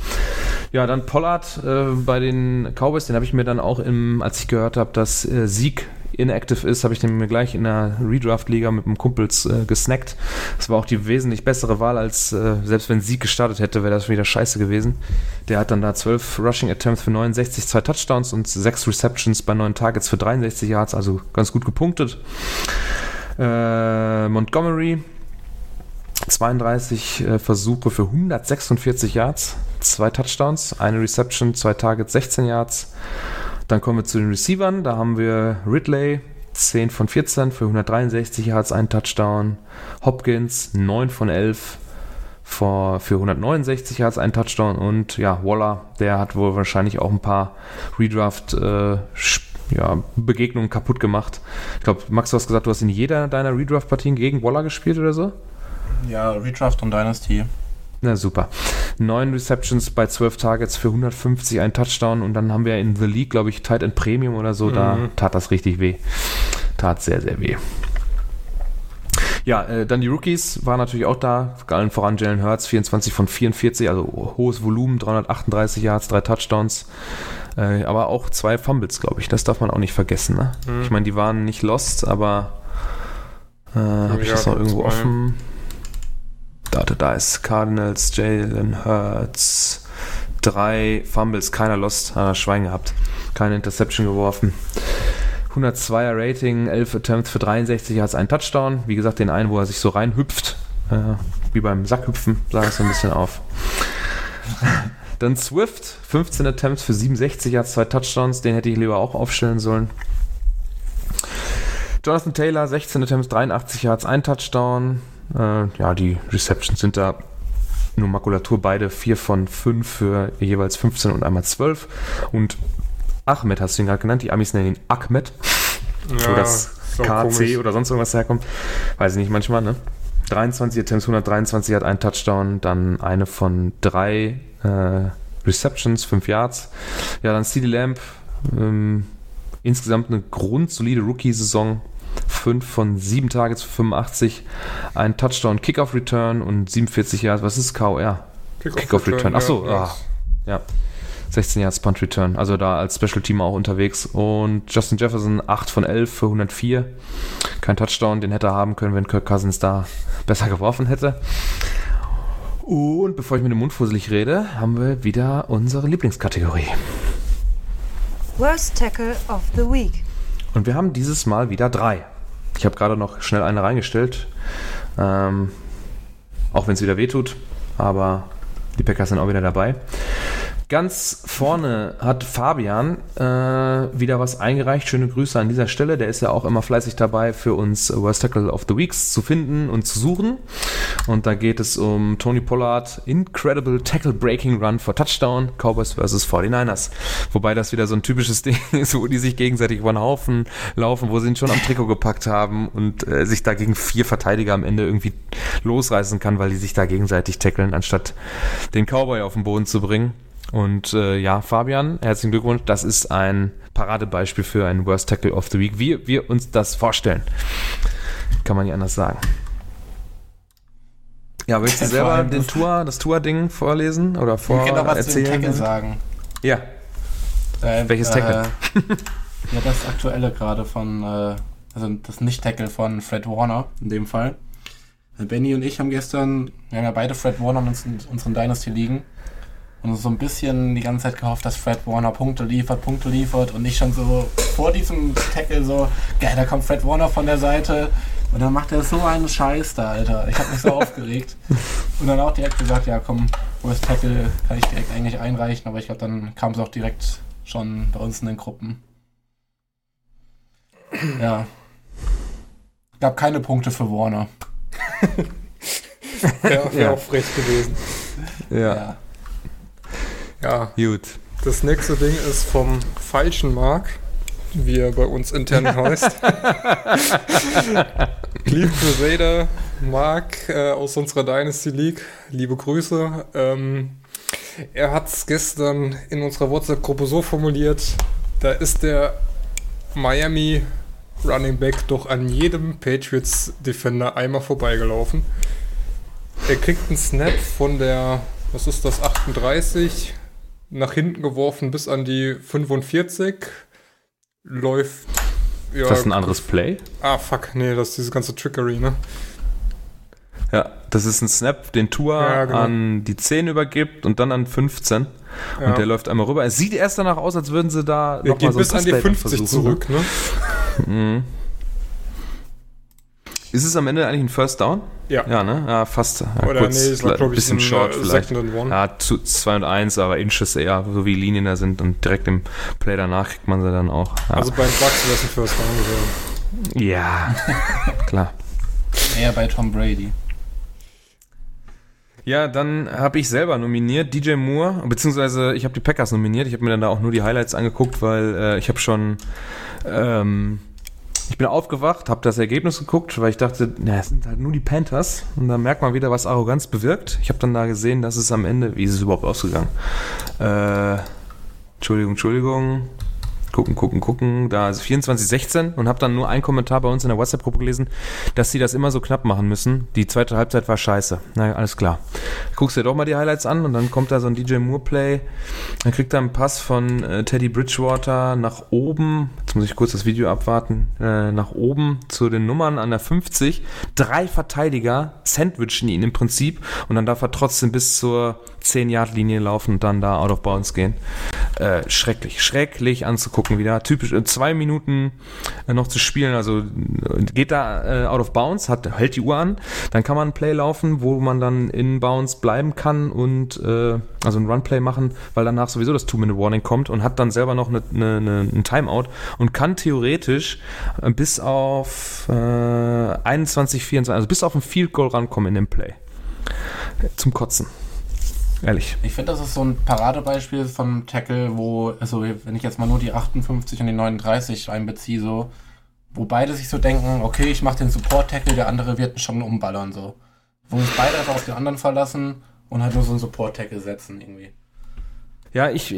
Ja, dann Pollard äh, bei den Cowboys, den habe ich mir dann auch, im, als ich gehört habe, dass äh, Sieg inactive ist, habe ich den mir gleich in der Redraft-Liga mit einem Kumpels äh, gesnackt. Das war auch die wesentlich bessere Wahl, als äh, selbst wenn Sieg gestartet hätte, wäre das wieder scheiße gewesen. Der hat dann da 12 Rushing Attempts für 69, zwei Touchdowns und sechs Receptions bei neun Targets für 63 Yards, also ganz gut gepunktet. Äh, Montgomery, 32 äh, Versuche für 146 Yards, zwei Touchdowns, eine Reception, zwei Targets, 16 Yards. Dann kommen wir zu den Receivern. Da haben wir Ridley, 10 von 14 für 163 Yards, ein Touchdown. Hopkins, 9 von 11 für, für 169 Yards, ein Touchdown. Und ja, Waller, der hat wohl wahrscheinlich auch ein paar Redraft äh, ja, kaputt gemacht. Ich glaube, Max, du hast gesagt, du hast in jeder deiner Redraft-Partien gegen Waller gespielt oder so? Ja, Redraft und Dynasty. Na super. Neun Receptions bei 12 Targets für 150, ein Touchdown und dann haben wir in The League, glaube ich, Tight End Premium oder so, da Mhm. tat das richtig weh. Tat sehr, sehr weh. Ja, äh, dann die Rookies waren natürlich auch da. Allen voran Jalen Hurts, 24 von 44, also hohes Volumen, 338 Yards, drei Touchdowns. Äh, aber auch zwei Fumbles, glaube ich. Das darf man auch nicht vergessen. Ne? Mhm. Ich meine, die waren nicht lost, aber äh, habe ich Ja, das noch irgendwo offen? Da, ist Cardinals, Jalen Hurts, drei Fumbles, keiner lost, hat er Schwein gehabt, keine Interception geworfen. 102er Rating, 11 Attempts für 63 Yards, ein Touchdown. Wie gesagt, den einen, wo er sich so reinhüpft, äh, wie beim Sackhüpfen, sah es so ein bisschen auf. Dann Swift, 15 Attempts für 67 Yards, zwei Touchdowns, den hätte ich lieber auch aufstellen sollen. Jonathan Taylor, 16 Attempts, 83 Yards, ein Touchdown. Äh, ja, die Receptions sind da nur Makulatur, beide 4 von 5 für jeweils 15 und einmal 12. Und Ahmed hast du ihn gerade genannt, die Amis nennen ihn Ahmed, wo das so KC komisch. oder sonst irgendwas herkommt. Weiß ich nicht manchmal, ne? 23 Attempts, 123 hat ein Touchdown, dann eine von drei äh, Receptions, 5 Yards. Ja, dann CD Lamb, ähm, insgesamt eine grundsolide Rookie-Saison. 5 von 7 Targets für 85, ein Touchdown Kickoff Return und 47 Yards. Was ist KOR? Kickoff Return. Achso, ja. ah, ja. 16 Yards Punt Return. Also da als Special Team auch unterwegs. Und Justin Jefferson 8 von 11 für 104. Kein Touchdown, den hätte er haben können, wenn Kirk Cousins da besser geworfen hätte. Und bevor ich mit dem Mund fusselig rede, haben wir wieder unsere Lieblingskategorie. Worst Tackle of the Week. Und wir haben dieses Mal wieder drei. Ich habe gerade noch schnell eine reingestellt. Ähm, auch wenn es wieder wehtut. Aber die Packers sind auch wieder dabei. Ganz vorne hat Fabian äh, wieder was eingereicht. Schöne Grüße an dieser Stelle. Der ist ja auch immer fleißig dabei, für uns Worst Tackle of the Weeks zu finden und zu suchen. Und da geht es um Tony Pollard, Incredible Tackle Breaking Run for Touchdown, Cowboys vs. 49ers. Wobei das wieder so ein typisches Ding ist, wo die sich gegenseitig über den Haufen laufen, wo sie ihn schon am Trikot gepackt haben und äh, sich da gegen vier Verteidiger am Ende irgendwie losreißen kann, weil die sich da gegenseitig tackeln, anstatt den Cowboy auf den Boden zu bringen. Und äh, ja, Fabian, herzlichen Glückwunsch. Das ist ein Paradebeispiel für einen Worst Tackle of the Week, wie wir uns das vorstellen. Kann man nicht anders sagen. Ja, willst du Vor selber den das- Tour, das Tour-Ding vorlesen oder Ich kann noch was zu dem? Tackle sagen. Ja, Äh, Welches Tackle? ja, das aktuelle gerade von, äh, also das Nicht-Tackle von Fred Warner in dem Fall. Äh, Benny und ich haben gestern, wir haben ja beide Fred Warner in unseren, unseren Dynasty liegen und so ein bisschen die ganze Zeit gehofft, dass Fred Warner Punkte liefert, Punkte liefert und ich schon so vor diesem Tackle so, geil, da kommt Fred Warner von der Seite und dann macht er so einen Scheiß da, Alter. Ich habe mich so aufgeregt und dann auch direkt gesagt, ja komm, Worst Tackle kann ich direkt eigentlich einreichen, aber ich glaube, dann kam es auch direkt schon bei uns in den Gruppen. Ja. Gab keine Punkte für Warner. Wäre wär Ja. auch frech gewesen. ja, Ja, gut. das nächste Ding ist vom falschen Mark, wie er bei uns intern heißt. Cleave Crusader Mark äh, aus unserer Dynasty League. Liebe Grüße. Ähm, er hat es gestern in unserer WhatsApp-Gruppe so formuliert, da ist der Miami Running Back doch an jedem Patriots Defender einmal vorbeigelaufen. Er kriegt einen Snap von der, was ist das, 38, nach hinten geworfen bis an die 45, läuft. Ja, Ist das ein anderes Play? Ah, fuck, nee, das ist diese ganze Trickery, ne? Ja, das ist ein Snap, den Tour Ja, genau. an die 10 übergibt und dann an 15. Ja. Und der läuft einmal rüber. Es sieht erst danach aus, als würden sie da Er noch mal geht so bis an die Passplay 50 versuchen. zurück, ne? Mhm. Ist es am Ende eigentlich ein First Down? Ja. Ja, ne? Ja, fast. Ja, Oder kurz, nee, es war, glaube ich, bisschen ein, short äh, vielleicht. Second and One. Ja, 2 und 1, aber Inches eher, so wie Linien da sind und direkt im Play danach kriegt man sie dann auch. Ja, Also beim Bucks wäre es ein First Down gewesen. ja. klar. Eher bei Tom Brady. Ja, dann habe ich selber nominiert DJ Moore, beziehungsweise ich habe die Packers nominiert. Ich habe mir dann da auch nur die Highlights angeguckt, weil äh, ich habe schon, ähm, ich bin aufgewacht, habe das Ergebnis geguckt, weil ich dachte, na, es sind halt nur die Panthers und da merkt man wieder, was Arroganz bewirkt. Ich habe dann da gesehen, dass es am Ende, wie ist es überhaupt ausgegangen? Äh, Entschuldigung, Entschuldigung. Gucken, gucken, gucken. Da ist 24-16 und habe dann nur einen Kommentar bei uns in der WhatsApp-Gruppe gelesen, dass sie das immer so knapp machen müssen. Die zweite Halbzeit war scheiße. Na, alles klar. Guckst dir doch mal die Highlights an und dann kommt da so ein DJ Moore-Play. Dann kriegt er einen Pass von äh, Teddy Bridgewater nach oben. Jetzt muss ich kurz das Video abwarten. Äh, nach oben zu den Nummern an der 50. Drei Verteidiger sandwichen ihn im Prinzip und dann darf er trotzdem bis zur 10-Yard-Linie laufen und dann da out of bounds gehen. Äh, schrecklich, schrecklich anzugucken wieder. Typisch, äh, zwei Minuten äh, noch zu spielen, also äh, geht da äh, out of bounds, hat, hält die Uhr an, dann kann man ein Play laufen, wo man dann in bounds bleiben kann und äh, also ein Run-Play machen, weil danach sowieso das Two-Minute-Warning kommt und hat dann selber noch eine, eine, eine, ein Timeout und kann theoretisch bis auf äh, 21, 24, also bis auf ein Field Goal rankommen in dem Play. Zum Kotzen. Ehrlich. Ich finde, das ist so ein Paradebeispiel von Tackle, wo, also wenn ich jetzt mal nur die 58 und die 39 einbeziehe, so, wo beide sich so denken, okay, ich mache den Support-Tackle, der andere wird schon umballern, so. Wo sich beide einfach auf den anderen verlassen und halt nur so einen Support-Tackle setzen, irgendwie. Ja, ich,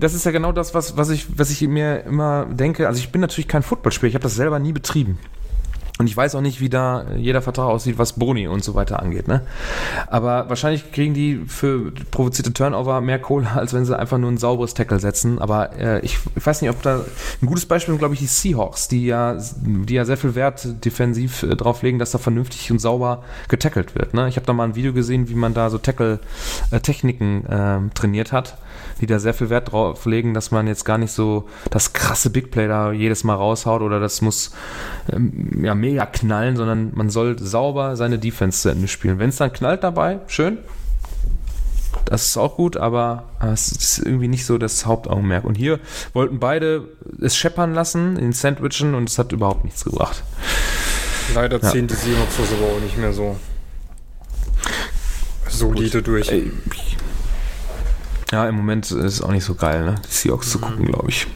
das ist ja genau das, was, was, ich, was ich mir immer denke. Also ich bin natürlich kein Footballspieler, ich habe das selber nie betrieben. Und ich weiß auch nicht, wie da jeder Vertrag aussieht, was Boni und so weiter angeht. Ne? Aber wahrscheinlich kriegen die für provozierte Turnover mehr Kohle, als wenn sie einfach nur ein sauberes Tackle setzen. Aber äh, ich, ich, weiß nicht, ob da ein gutes Beispiel sind, glaube ich, die Seahawks, die ja, die ja sehr viel Wert defensiv äh, drauf legen, dass da vernünftig und sauber getackelt wird. Ne? Ich habe da mal ein Video gesehen, wie man da so Tackle-Techniken äh, trainiert hat die da sehr viel Wert drauf legen, dass man jetzt gar nicht so das krasse Big Play da jedes Mal raushaut oder das muss ähm, ja mega knallen, sondern man soll sauber seine Defense zu Ende spielen. Wenn es dann knallt dabei, schön. Das ist auch gut, aber es ist irgendwie nicht so das Hauptaugenmerk. Und hier wollten beide es scheppern lassen in Sandwichen und es hat überhaupt nichts gebracht. Leider ziehen ja. die Seahawks das aber auch nicht mehr so solide durch. Ja, im Moment ist es auch nicht so geil, ne? Die Seahawks mhm. zu gucken, glaube ich.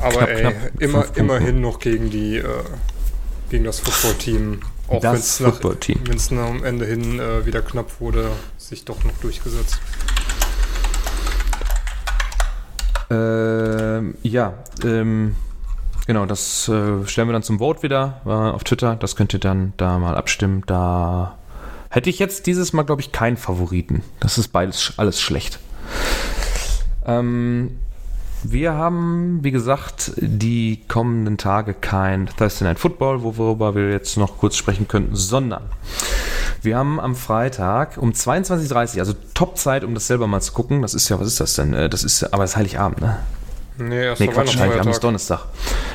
Aber knapp, ey, knapp immer, immerhin noch gegen die äh, gegen das Football-Team. Auch wenn es am Ende hin äh, wieder knapp wurde, sich doch noch durchgesetzt. Ähm, ja, ähm, genau, das äh, stellen wir dann zum Vote wieder äh, auf Twitter. Das könnt ihr dann da mal abstimmen. Da Hätte ich jetzt dieses Mal, glaube ich, keinen Favoriten. Das ist beides alles schlecht. Ähm, wir haben, wie gesagt, die kommenden Tage kein Thursday Night Football, worüber wir jetzt noch kurz sprechen könnten, sondern wir haben am Freitag um 22.30 Uhr, also Top-Zeit, um das selber mal zu gucken. Das ist ja, was ist das denn? Äh, das ist, aber das ist Heiligabend, ne? Nee, erster nee, Quatsch, Heiligabend ist Donnerstag.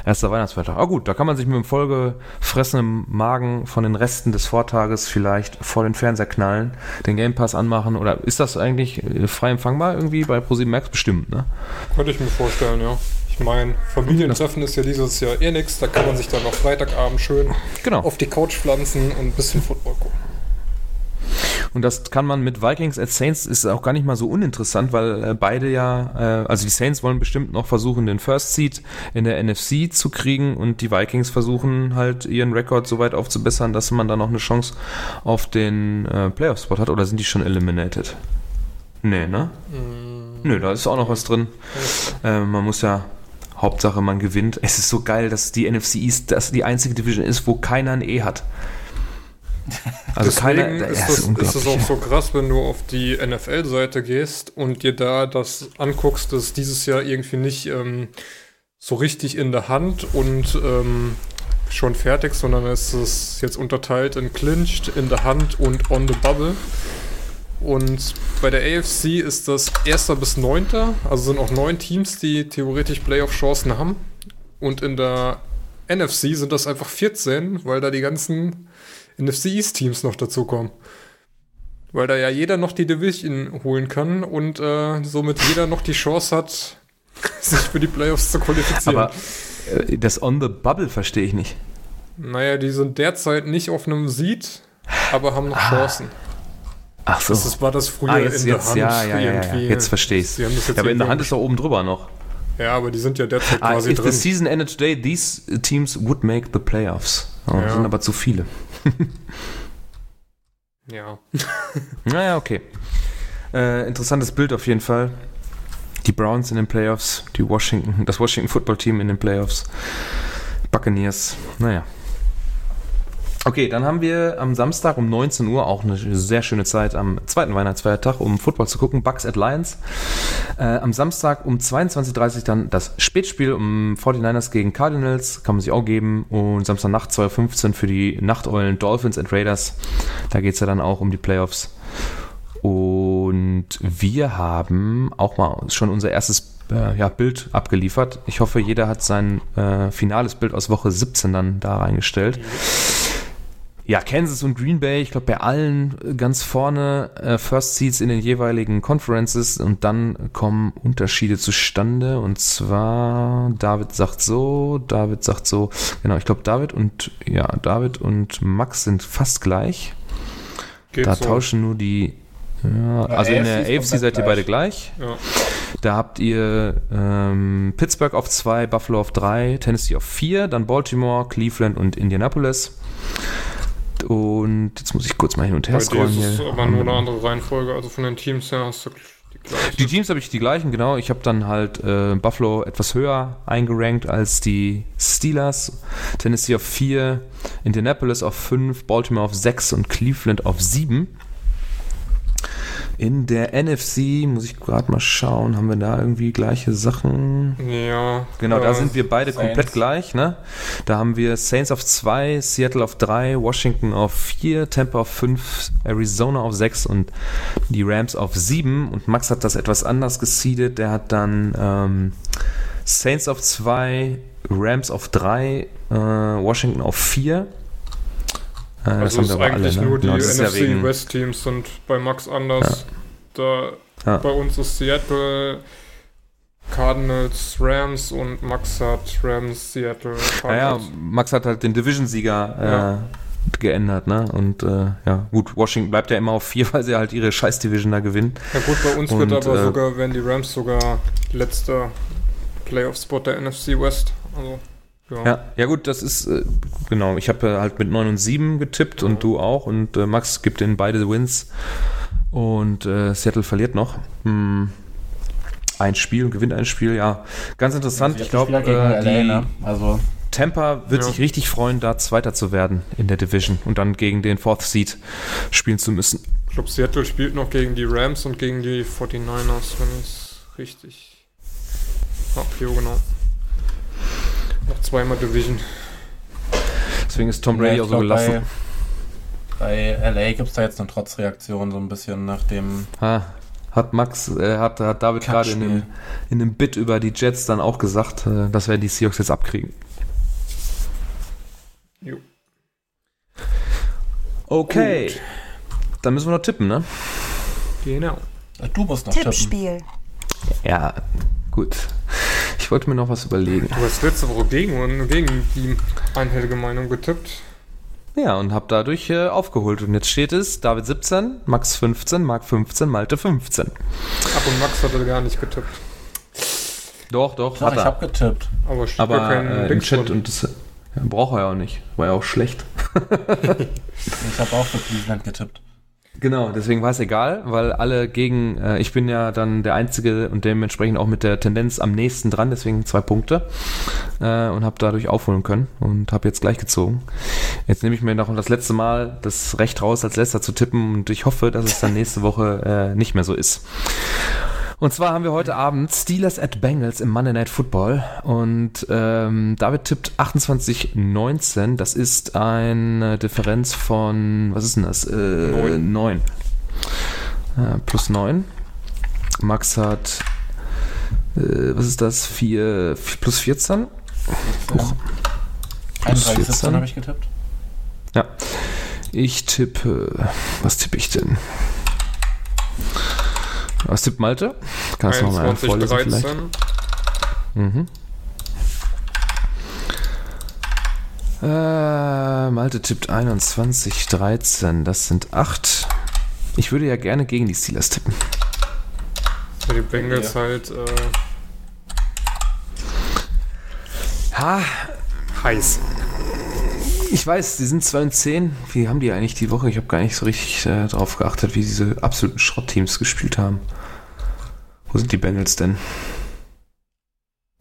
Erster Weihnachtsfeiertag. Ah gut, da kann man sich mit dem vollgefressenen Magen von den Resten des Vortages vielleicht vor den Fernseher knallen, den Game Pass anmachen. Oder ist das eigentlich äh, frei empfangbar irgendwie bei ProSieben Max? Bestimmt, ne? Könnte ich mir vorstellen, ja. Ich meine, Familientreffen ist ja dieses Jahr eh nix. Da kann man sich dann noch Freitagabend schön genau. auf die Couch pflanzen und ein bisschen Football gucken. Und das kann man mit Vikings at Saints ist auch gar nicht mal so uninteressant, weil äh, beide ja, äh, also die Saints wollen bestimmt noch versuchen, den First Seed in der NFC zu kriegen und die Vikings versuchen halt ihren Rekord so weit aufzubessern, dass man da noch eine Chance auf den äh, Playoff-Spot hat. Oder sind die schon eliminated? Nee, ne? Mm. Nö, da ist auch noch was drin. Äh, man muss ja Hauptsache, man gewinnt. Es ist so geil, dass die NFC East das die einzige Division ist, wo keiner ein E hat. Also Deswegen keiner, ist, das, ist, ist das auch so krass, wenn du auf die NFL-Seite gehst und dir da das anguckst, dass dieses Jahr irgendwie nicht ähm, so richtig in der Hand und ähm, schon fertig, sondern es ist jetzt unterteilt in Clinched, in der Hand und on the bubble. Und bei der AFC ist das erster bis neunter, also sind auch neun Teams, die theoretisch Playoff-Chancen haben. Und in der NFC sind das einfach 14, weil da die ganzen NFC East Teams noch dazukommen. Weil da ja jeder noch die Division holen kann und äh, somit jeder noch die Chance hat, sich für die Playoffs zu qualifizieren. Aber äh, das On the Bubble verstehe ich nicht. Naja, die sind derzeit nicht auf einem Seed, aber haben noch ah. Chancen. Ach so. Das war das früher ah, jetzt, in der Hand. Ja, ja, ja, jetzt verstehe ich ja, aber in der Hand ist doch oben drüber noch. Ja, aber die sind ja derzeit ah, quasi if drin. If the season ended today, these teams would make the playoffs. Oh, ja. sind aber zu viele. Ja. naja, okay. Äh, interessantes Bild auf jeden Fall. Die Browns in den Playoffs, die Washington, das Washington Football Team in den Playoffs, Buccaneers. Naja. Okay, dann haben wir am Samstag um 19 Uhr auch eine sehr schöne Zeit am zweiten Weihnachtsfeiertag, um Football zu gucken. Bucks at Lions. Äh, am Samstag um 22.30 Uhr dann das Spätspiel um 49ers gegen Cardinals. Kann man sich auch geben. Und Samstagnacht 2.15 Uhr für die Nachteulen Dolphins and Raiders. Da geht es ja dann auch um die Playoffs. Und wir haben auch mal schon unser erstes äh, ja, Bild abgeliefert. Ich hoffe, jeder hat sein äh, finales Bild aus Woche 17 dann da reingestellt. Mhm. Ja, Kansas und Green Bay, ich glaube bei allen ganz vorne äh, First Seeds in den jeweiligen Conferences und dann kommen Unterschiede zustande und zwar David sagt so, David sagt so, genau, ich glaube David und ja, David und Max sind fast gleich. Geht da so. tauschen nur die ja, also in der AFC seid ihr beide gleich. Ja. Da habt ihr ähm, Pittsburgh auf 2, Buffalo auf 3, Tennessee auf 4, dann Baltimore, Cleveland und Indianapolis. Und jetzt muss ich kurz mal hin und her scrollen. Dir ist es aber nur eine andere Reihenfolge. Also von den Teams her hast du gleiche. Die Teams habe ich die gleichen, genau. Ich habe dann halt äh, Buffalo etwas höher eingerankt als die Steelers. Tennessee auf 4, Indianapolis auf 5, Baltimore auf 6 und Cleveland auf 7. In der NFC, muss ich gerade mal schauen, haben wir da irgendwie gleiche Sachen? Ja. Genau, da sind wir beide Saints. komplett gleich. Ne? Da haben wir Saints auf 2, Seattle auf 3, Washington auf 4, Tampa auf 5, Arizona auf 6 und die Rams auf 7. Und Max hat das etwas anders gesiedet. Der hat dann ähm, Saints auf 2, Rams auf 3, äh, Washington auf 4. Äh, Also ist eigentlich nur die Genau, das ja NFC wegen- West Teams sind bei Max anders. Da Ja. bei uns ist Seattle, Cardinals, Rams und Max hat Rams, Seattle, Naja, Cardinals. Max hat halt den Division-Sieger äh, Ja. geändert, ne? Und äh, ja, gut, Washington bleibt ja immer auf 4, weil sie halt ihre Scheiß-Division da gewinnen. Ja gut, bei uns wird Und, aber äh, sogar, werden die Rams sogar letzter Playoff-Spot der NFC West. Also, ja. Ja, ja gut, das ist äh, genau. Ich habe äh, halt mit 9 und 7 getippt und du auch. Und äh, Max gibt in beide Wins. Und Seattle verliert noch. Hm, ein Spiel und gewinnt ein Spiel. Ja, ganz interessant. Ich glaube, ne? Also, Tampa wird Ja. sich richtig freuen, da Zweiter zu werden in der Division und dann gegen den Fourth Seed spielen zu müssen. Ich glaube, Seattle spielt noch gegen die Rams und gegen die 49ers, wenn ich es richtig. Ah, jo, genau. Noch zweimal Division. Deswegen ist Tom ja, Brady ich auch so gelassen. Bei, bei LA gibt es da jetzt eine Trotzreaktion, so ein bisschen nach dem Ha, hat Max, äh, hat, hat David gerade in einem, in einem Bit über die Jets dann auch gesagt, äh, dass wir die Seahawks jetzt abkriegen. Jo. Okay. Gut. Dann müssen wir noch tippen, ne? Genau. Du musst noch tippen. Tippspiel. Ja, gut. Ich wollte mir noch was überlegen. Du hast letzte Woche gegen, und gegen die einhellige Meinung getippt. Ja, und habe dadurch äh, aufgeholt. Und jetzt steht es David 17, Max 15, Marc 15, Malte 15. Ach, und Max hatte gar nicht getippt. Doch, doch, Doch, hat ich er. habe getippt. Aber Aber kein äh, im Chat und das ja, braucht er ja auch nicht. War ja auch schlecht. Ich habe auch für Cleveland getippt. Genau, deswegen war es egal, weil alle gegen, äh, ich bin ja dann der Einzige und dementsprechend auch mit der Tendenz am nächsten dran, deswegen zwei Punkte äh, und habe dadurch aufholen können und habe jetzt gleich gezogen. Jetzt nehme ich mir noch das letzte Mal das Recht raus, als letzter zu tippen und ich hoffe, dass es dann nächste Woche äh, nicht mehr so ist. Und zwar haben wir heute Abend Steelers at Bengals im Monday Night Football und ähm, David tippt 28-19. Das ist eine Differenz von, was ist denn das? Äh, Neun. 9. Äh, plus 9. Max hat, äh, was ist das? 4, plus 14. Huch. 31, 14. 17 habe ich getippt. Ja. Ich tippe, was tippe ich denn? Was tippt Malte? Kannst du nochmal 21, vorlesen vielleicht? 13. Mhm. Äh, Malte tippt 21, 13. Das sind 8. Ich würde ja gerne gegen die Steelers tippen. Ja, die Bengals halt äh, Ha, heiß. Ich weiß, die sind 2 und 10. Wie haben die eigentlich die Woche? Ich habe gar nicht so richtig äh, drauf geachtet, wie diese absoluten Schrottteams gespielt haben. Wo sind die Bengals denn?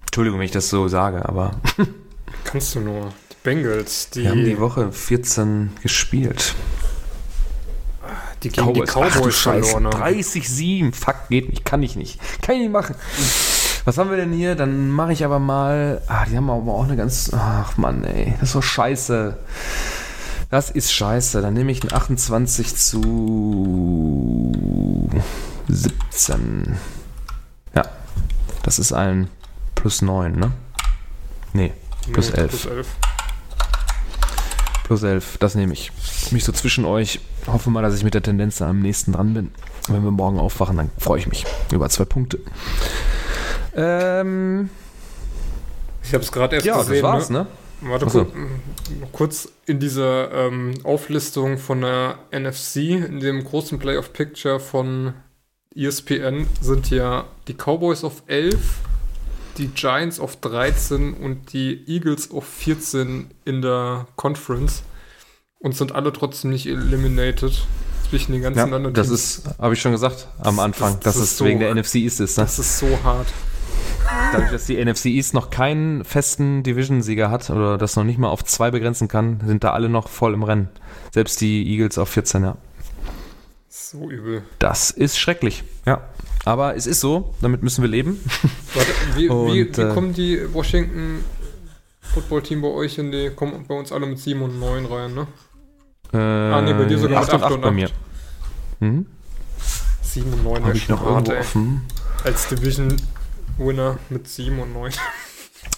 Entschuldigung, wenn ich das so sage, aber Kannst du nur. Die Bengals, die, die haben die Woche 14 gespielt. die gegen die Ach du Cowboys Scheiße, verloren haben. 30-7. Fuck, geht nicht. Kann ich nicht. Kann ich nicht machen. Was haben wir denn hier? Dann mache ich aber mal. Ah, die haben aber auch eine ganz. Ach Mann, ey. Das ist so scheiße. Das ist scheiße. Dann nehme ich einen 28 zu 17. Ja. Das ist ein plus 9, ne? Nee, plus Nee, 11. Plus 11. Plus 11, das nehme ich. Mich so zwischen euch. Hoffe mal, dass ich mit der Tendenz am nächsten dran bin. Wenn wir morgen aufwachen, dann freue ich mich über zwei Punkte. Ähm, Ich habe es gerade erst ja, gesehen. das war's, ne? ne? Warte Ach so. kur- noch kurz in dieser ähm, Auflistung von der NFC, in dem großen Playoff Picture von ESPN, sind ja die Cowboys auf 11, die Giants auf 13 und die Eagles auf 14 in der Conference und sind alle trotzdem nicht eliminated. Zwischen den ganzen Ja, anderen das Teams. ist, habe ich schon gesagt am Anfang, das dass ist es so- wegen der NFC ist. Ne? Das ist so hart. Dadurch, dass die NFC East noch keinen festen Division-Sieger hat oder das noch nicht mal auf zwei begrenzen kann, sind da alle noch voll im Rennen. Selbst die Eagles auf 14, ja. So übel. Das ist schrecklich, ja. Aber es ist so, damit müssen wir leben. Warte, wie, wie, Und, wie äh, kommen die Washington Football Team bei euch in die, kommen bei uns alle mit 7 und 9 rein, ne? Äh, Ah, nee, bei dir sogar mit 8 und 8 8 und bei 8. mir. Hm? 7 und 9 Habe ich noch irgendwo offen? Als Division Winner mit 7 und 9.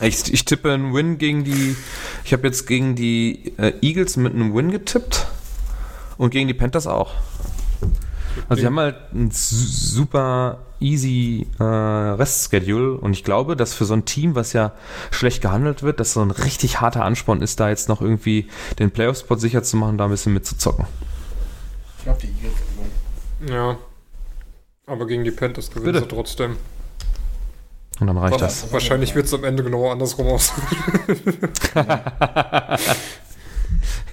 Ich, ich tippe einen Win gegen die. Ich habe jetzt gegen die äh, Eagles mit einem Win getippt und gegen die Panthers auch. Also sie haben halt ein su- super easy äh, Restschedule und ich glaube, dass für so ein Team, was ja schlecht gehandelt wird, dass so ein richtig harter Ansporn ist, da jetzt noch irgendwie den Playoff-Spot sicher zu machen, da ein bisschen mitzuzocken. Ich glaube, die Eagles gewinnen. Ja. Aber gegen die Panthers gewinnen Bitte. sie trotzdem. Und dann reicht das. Wahrscheinlich wird es am Ende genau andersrum aus.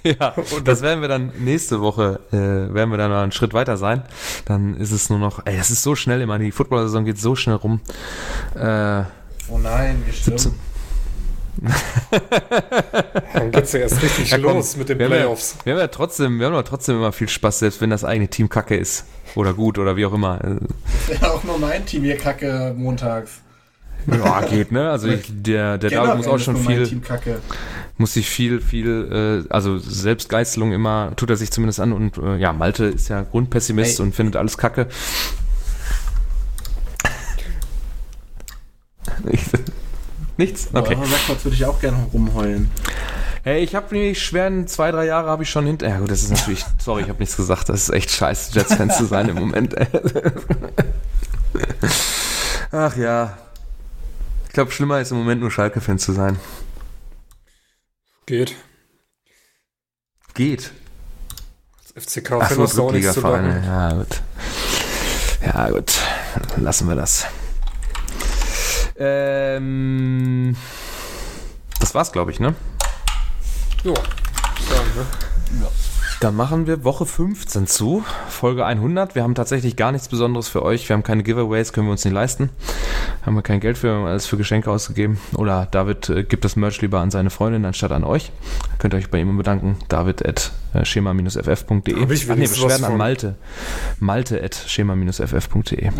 Ja, und das werden wir dann nächste Woche, äh, werden wir dann mal einen Schritt weiter sein. Dann ist es nur noch, ey, das ist so schnell immer, die Football-Saison geht so schnell rum. Äh, Oh nein, wie schlimm. 17. Dann geht's ja erst richtig Ja, komm, los mit den wir haben ja- Playoffs. Wir haben ja trotzdem, wir haben ja trotzdem immer viel Spaß, selbst wenn das eigene Team kacke ist. Oder gut, oder wie auch immer. Ja, auch nur mein Team hier kacke montags. Ja, geht, ne? Also ich, der, der David muss auch schon viel, muss sich viel, viel, äh, also Selbstgeißelung immer, tut er sich zumindest an und äh, ja, Malte ist ja Grundpessimist Ey. und findet alles kacke. Nichts? Okay. Aber sag mal, würde ich auch gerne rumheulen. Hey, ich habe nämlich schweren zwei, drei Jahre habe ich schon hinter. Ja gut, das ist natürlich, sorry, ich habe nichts gesagt. Das ist echt scheiße, Jets-Fan zu sein im Moment. Ach ja. Ich glaube, schlimmer ist im Moment nur Schalke-Fan zu sein. Geht. Geht. Als FCK Ach so, hast du auch nichts zu sagen. Ja, gut. Ja, gut. Lassen wir das. Ähm, das war's, glaube ich, ne? Ja, sagen, ne? Dann machen wir Woche 15 zu, Folge 100. Wir haben tatsächlich gar nichts Besonderes für euch. Wir haben keine Giveaways, können wir uns nicht leisten. Haben wir kein Geld für, wir haben alles für Geschenke ausgegeben. Oder David äh, gibt das Merch lieber an seine Freundin anstatt an euch. Könnt ihr euch bei ihm bedanken. David at äh, schema-ff.de. Hab ich Ach nee, Beschwerden an. Malte. Malte at schema-ff.de.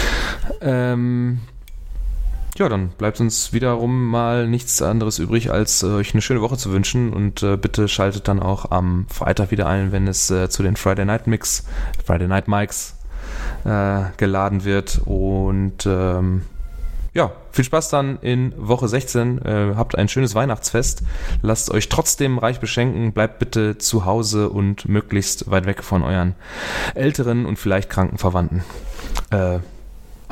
ähm, ja, dann bleibt uns wiederum mal nichts anderes übrig, als äh, euch eine schöne Woche zu wünschen und äh, bitte schaltet dann auch am Freitag wieder ein, wenn es äh, zu den Friday Night Mix, Friday Night Mics äh, geladen wird und ähm, ja, viel Spaß dann in Woche 16. Äh, habt ein schönes Weihnachtsfest. Lasst euch trotzdem reich beschenken. Bleibt bitte zu Hause und möglichst weit weg von euren älteren und vielleicht kranken Verwandten. Äh,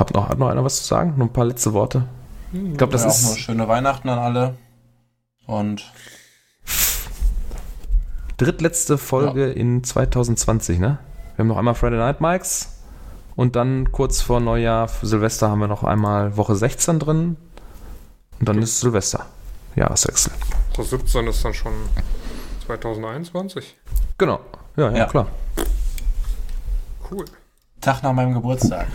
habt noch, hat noch einer was zu sagen? Noch ein paar letzte Worte? Ich glaube, das ja, auch nur ist schöne Weihnachten an alle. Und drittletzte Folge in 2020, ne? Wir haben noch einmal Friday Night Mics und dann kurz vor Neujahr, für Silvester, haben wir noch einmal Woche 16 drin und dann ist Silvester. Jahreswechsel. Das 17 ist dann schon 2021. Genau. Ja, ja, Ja. klar. Cool. Tag nach meinem Geburtstag.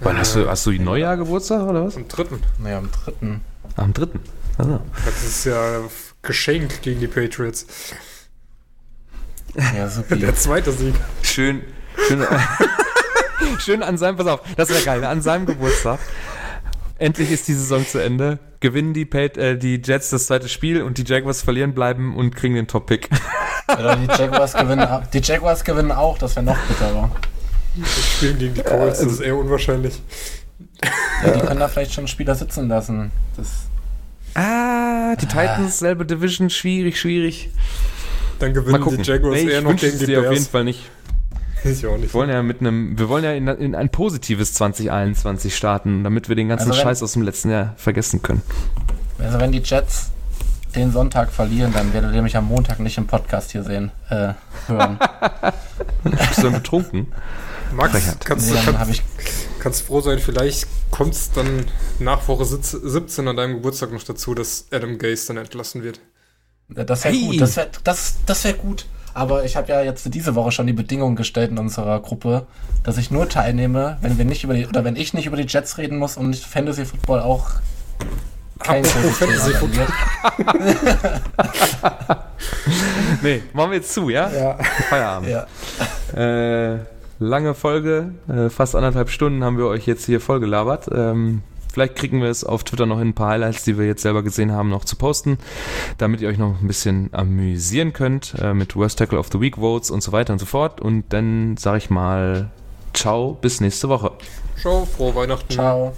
Wann hast du, hast du die Neujahr Geburtstag oder was? Am dritten. Naja, am dritten. Am dritten. Also. Das ist ja geschenkt gegen die Patriots. Ja, super. Der zweite Sieg. Schön, schön, schön an seinem, pass auf, das wäre geil, ne? an seinem Geburtstag. Endlich ist die Saison zu Ende. Gewinnen die, Pat, äh, die Jets das zweite Spiel und die Jaguars verlieren bleiben und kriegen den Top-Pick. Oder die Jaguars gewinnen, auch- die Jaguars gewinnen auch, das wäre noch bitterer. Spielen gegen die Colts, das ist eher unwahrscheinlich. Ja, die können da vielleicht schon Spieler sitzen lassen. Das, Ah, die Titans, selbe Division, schwierig, schwierig. Dann gewinnen die Jaguars Nee, eher ich noch wünsche gegen es die dir auf jeden Bears. Fall nicht. Ich auch nicht. Wir wollen ja mit einem, wir wollen ja in, in ein positives 2021 starten, damit wir den ganzen Also wenn- Scheiß aus dem letzten Jahr vergessen können. also wenn die Jets den Sonntag verlieren, dann werdet ihr mich am Montag nicht im Podcast hier sehen, äh, hören. Bist du dann betrunken? Max, Frechheit. kannst Nee, du dann kannst, habe ich kannst froh sein, vielleicht kommt es dann nach Woche 17 an deinem Geburtstag noch dazu, dass Adam Gase dann entlassen wird. Ja, Das wäre Hey. gut. Das wäre das, das wär gut. Aber ich habe ja jetzt diese Woche schon die Bedingungen gestellt in unserer Gruppe, dass ich nur teilnehme, wenn wir nicht über die oder wenn ich nicht über die Jets reden muss und Fantasy Football auch kein Fantasy wird. Nee, machen wir jetzt zu, ja? Ja. Feierabend. ja. Äh, lange Folge, äh, fast anderthalb Stunden haben wir euch jetzt hier vollgelabert. Ähm, vielleicht kriegen wir es auf Twitter noch in ein paar Highlights, die wir jetzt selber gesehen haben, noch zu posten, damit ihr euch noch ein bisschen amüsieren könnt äh, mit Worst Tackle of the Week Votes und so weiter und so fort. Und dann sage ich mal, ciao, bis nächste Woche. Ciao, frohe Weihnachten. Ciao.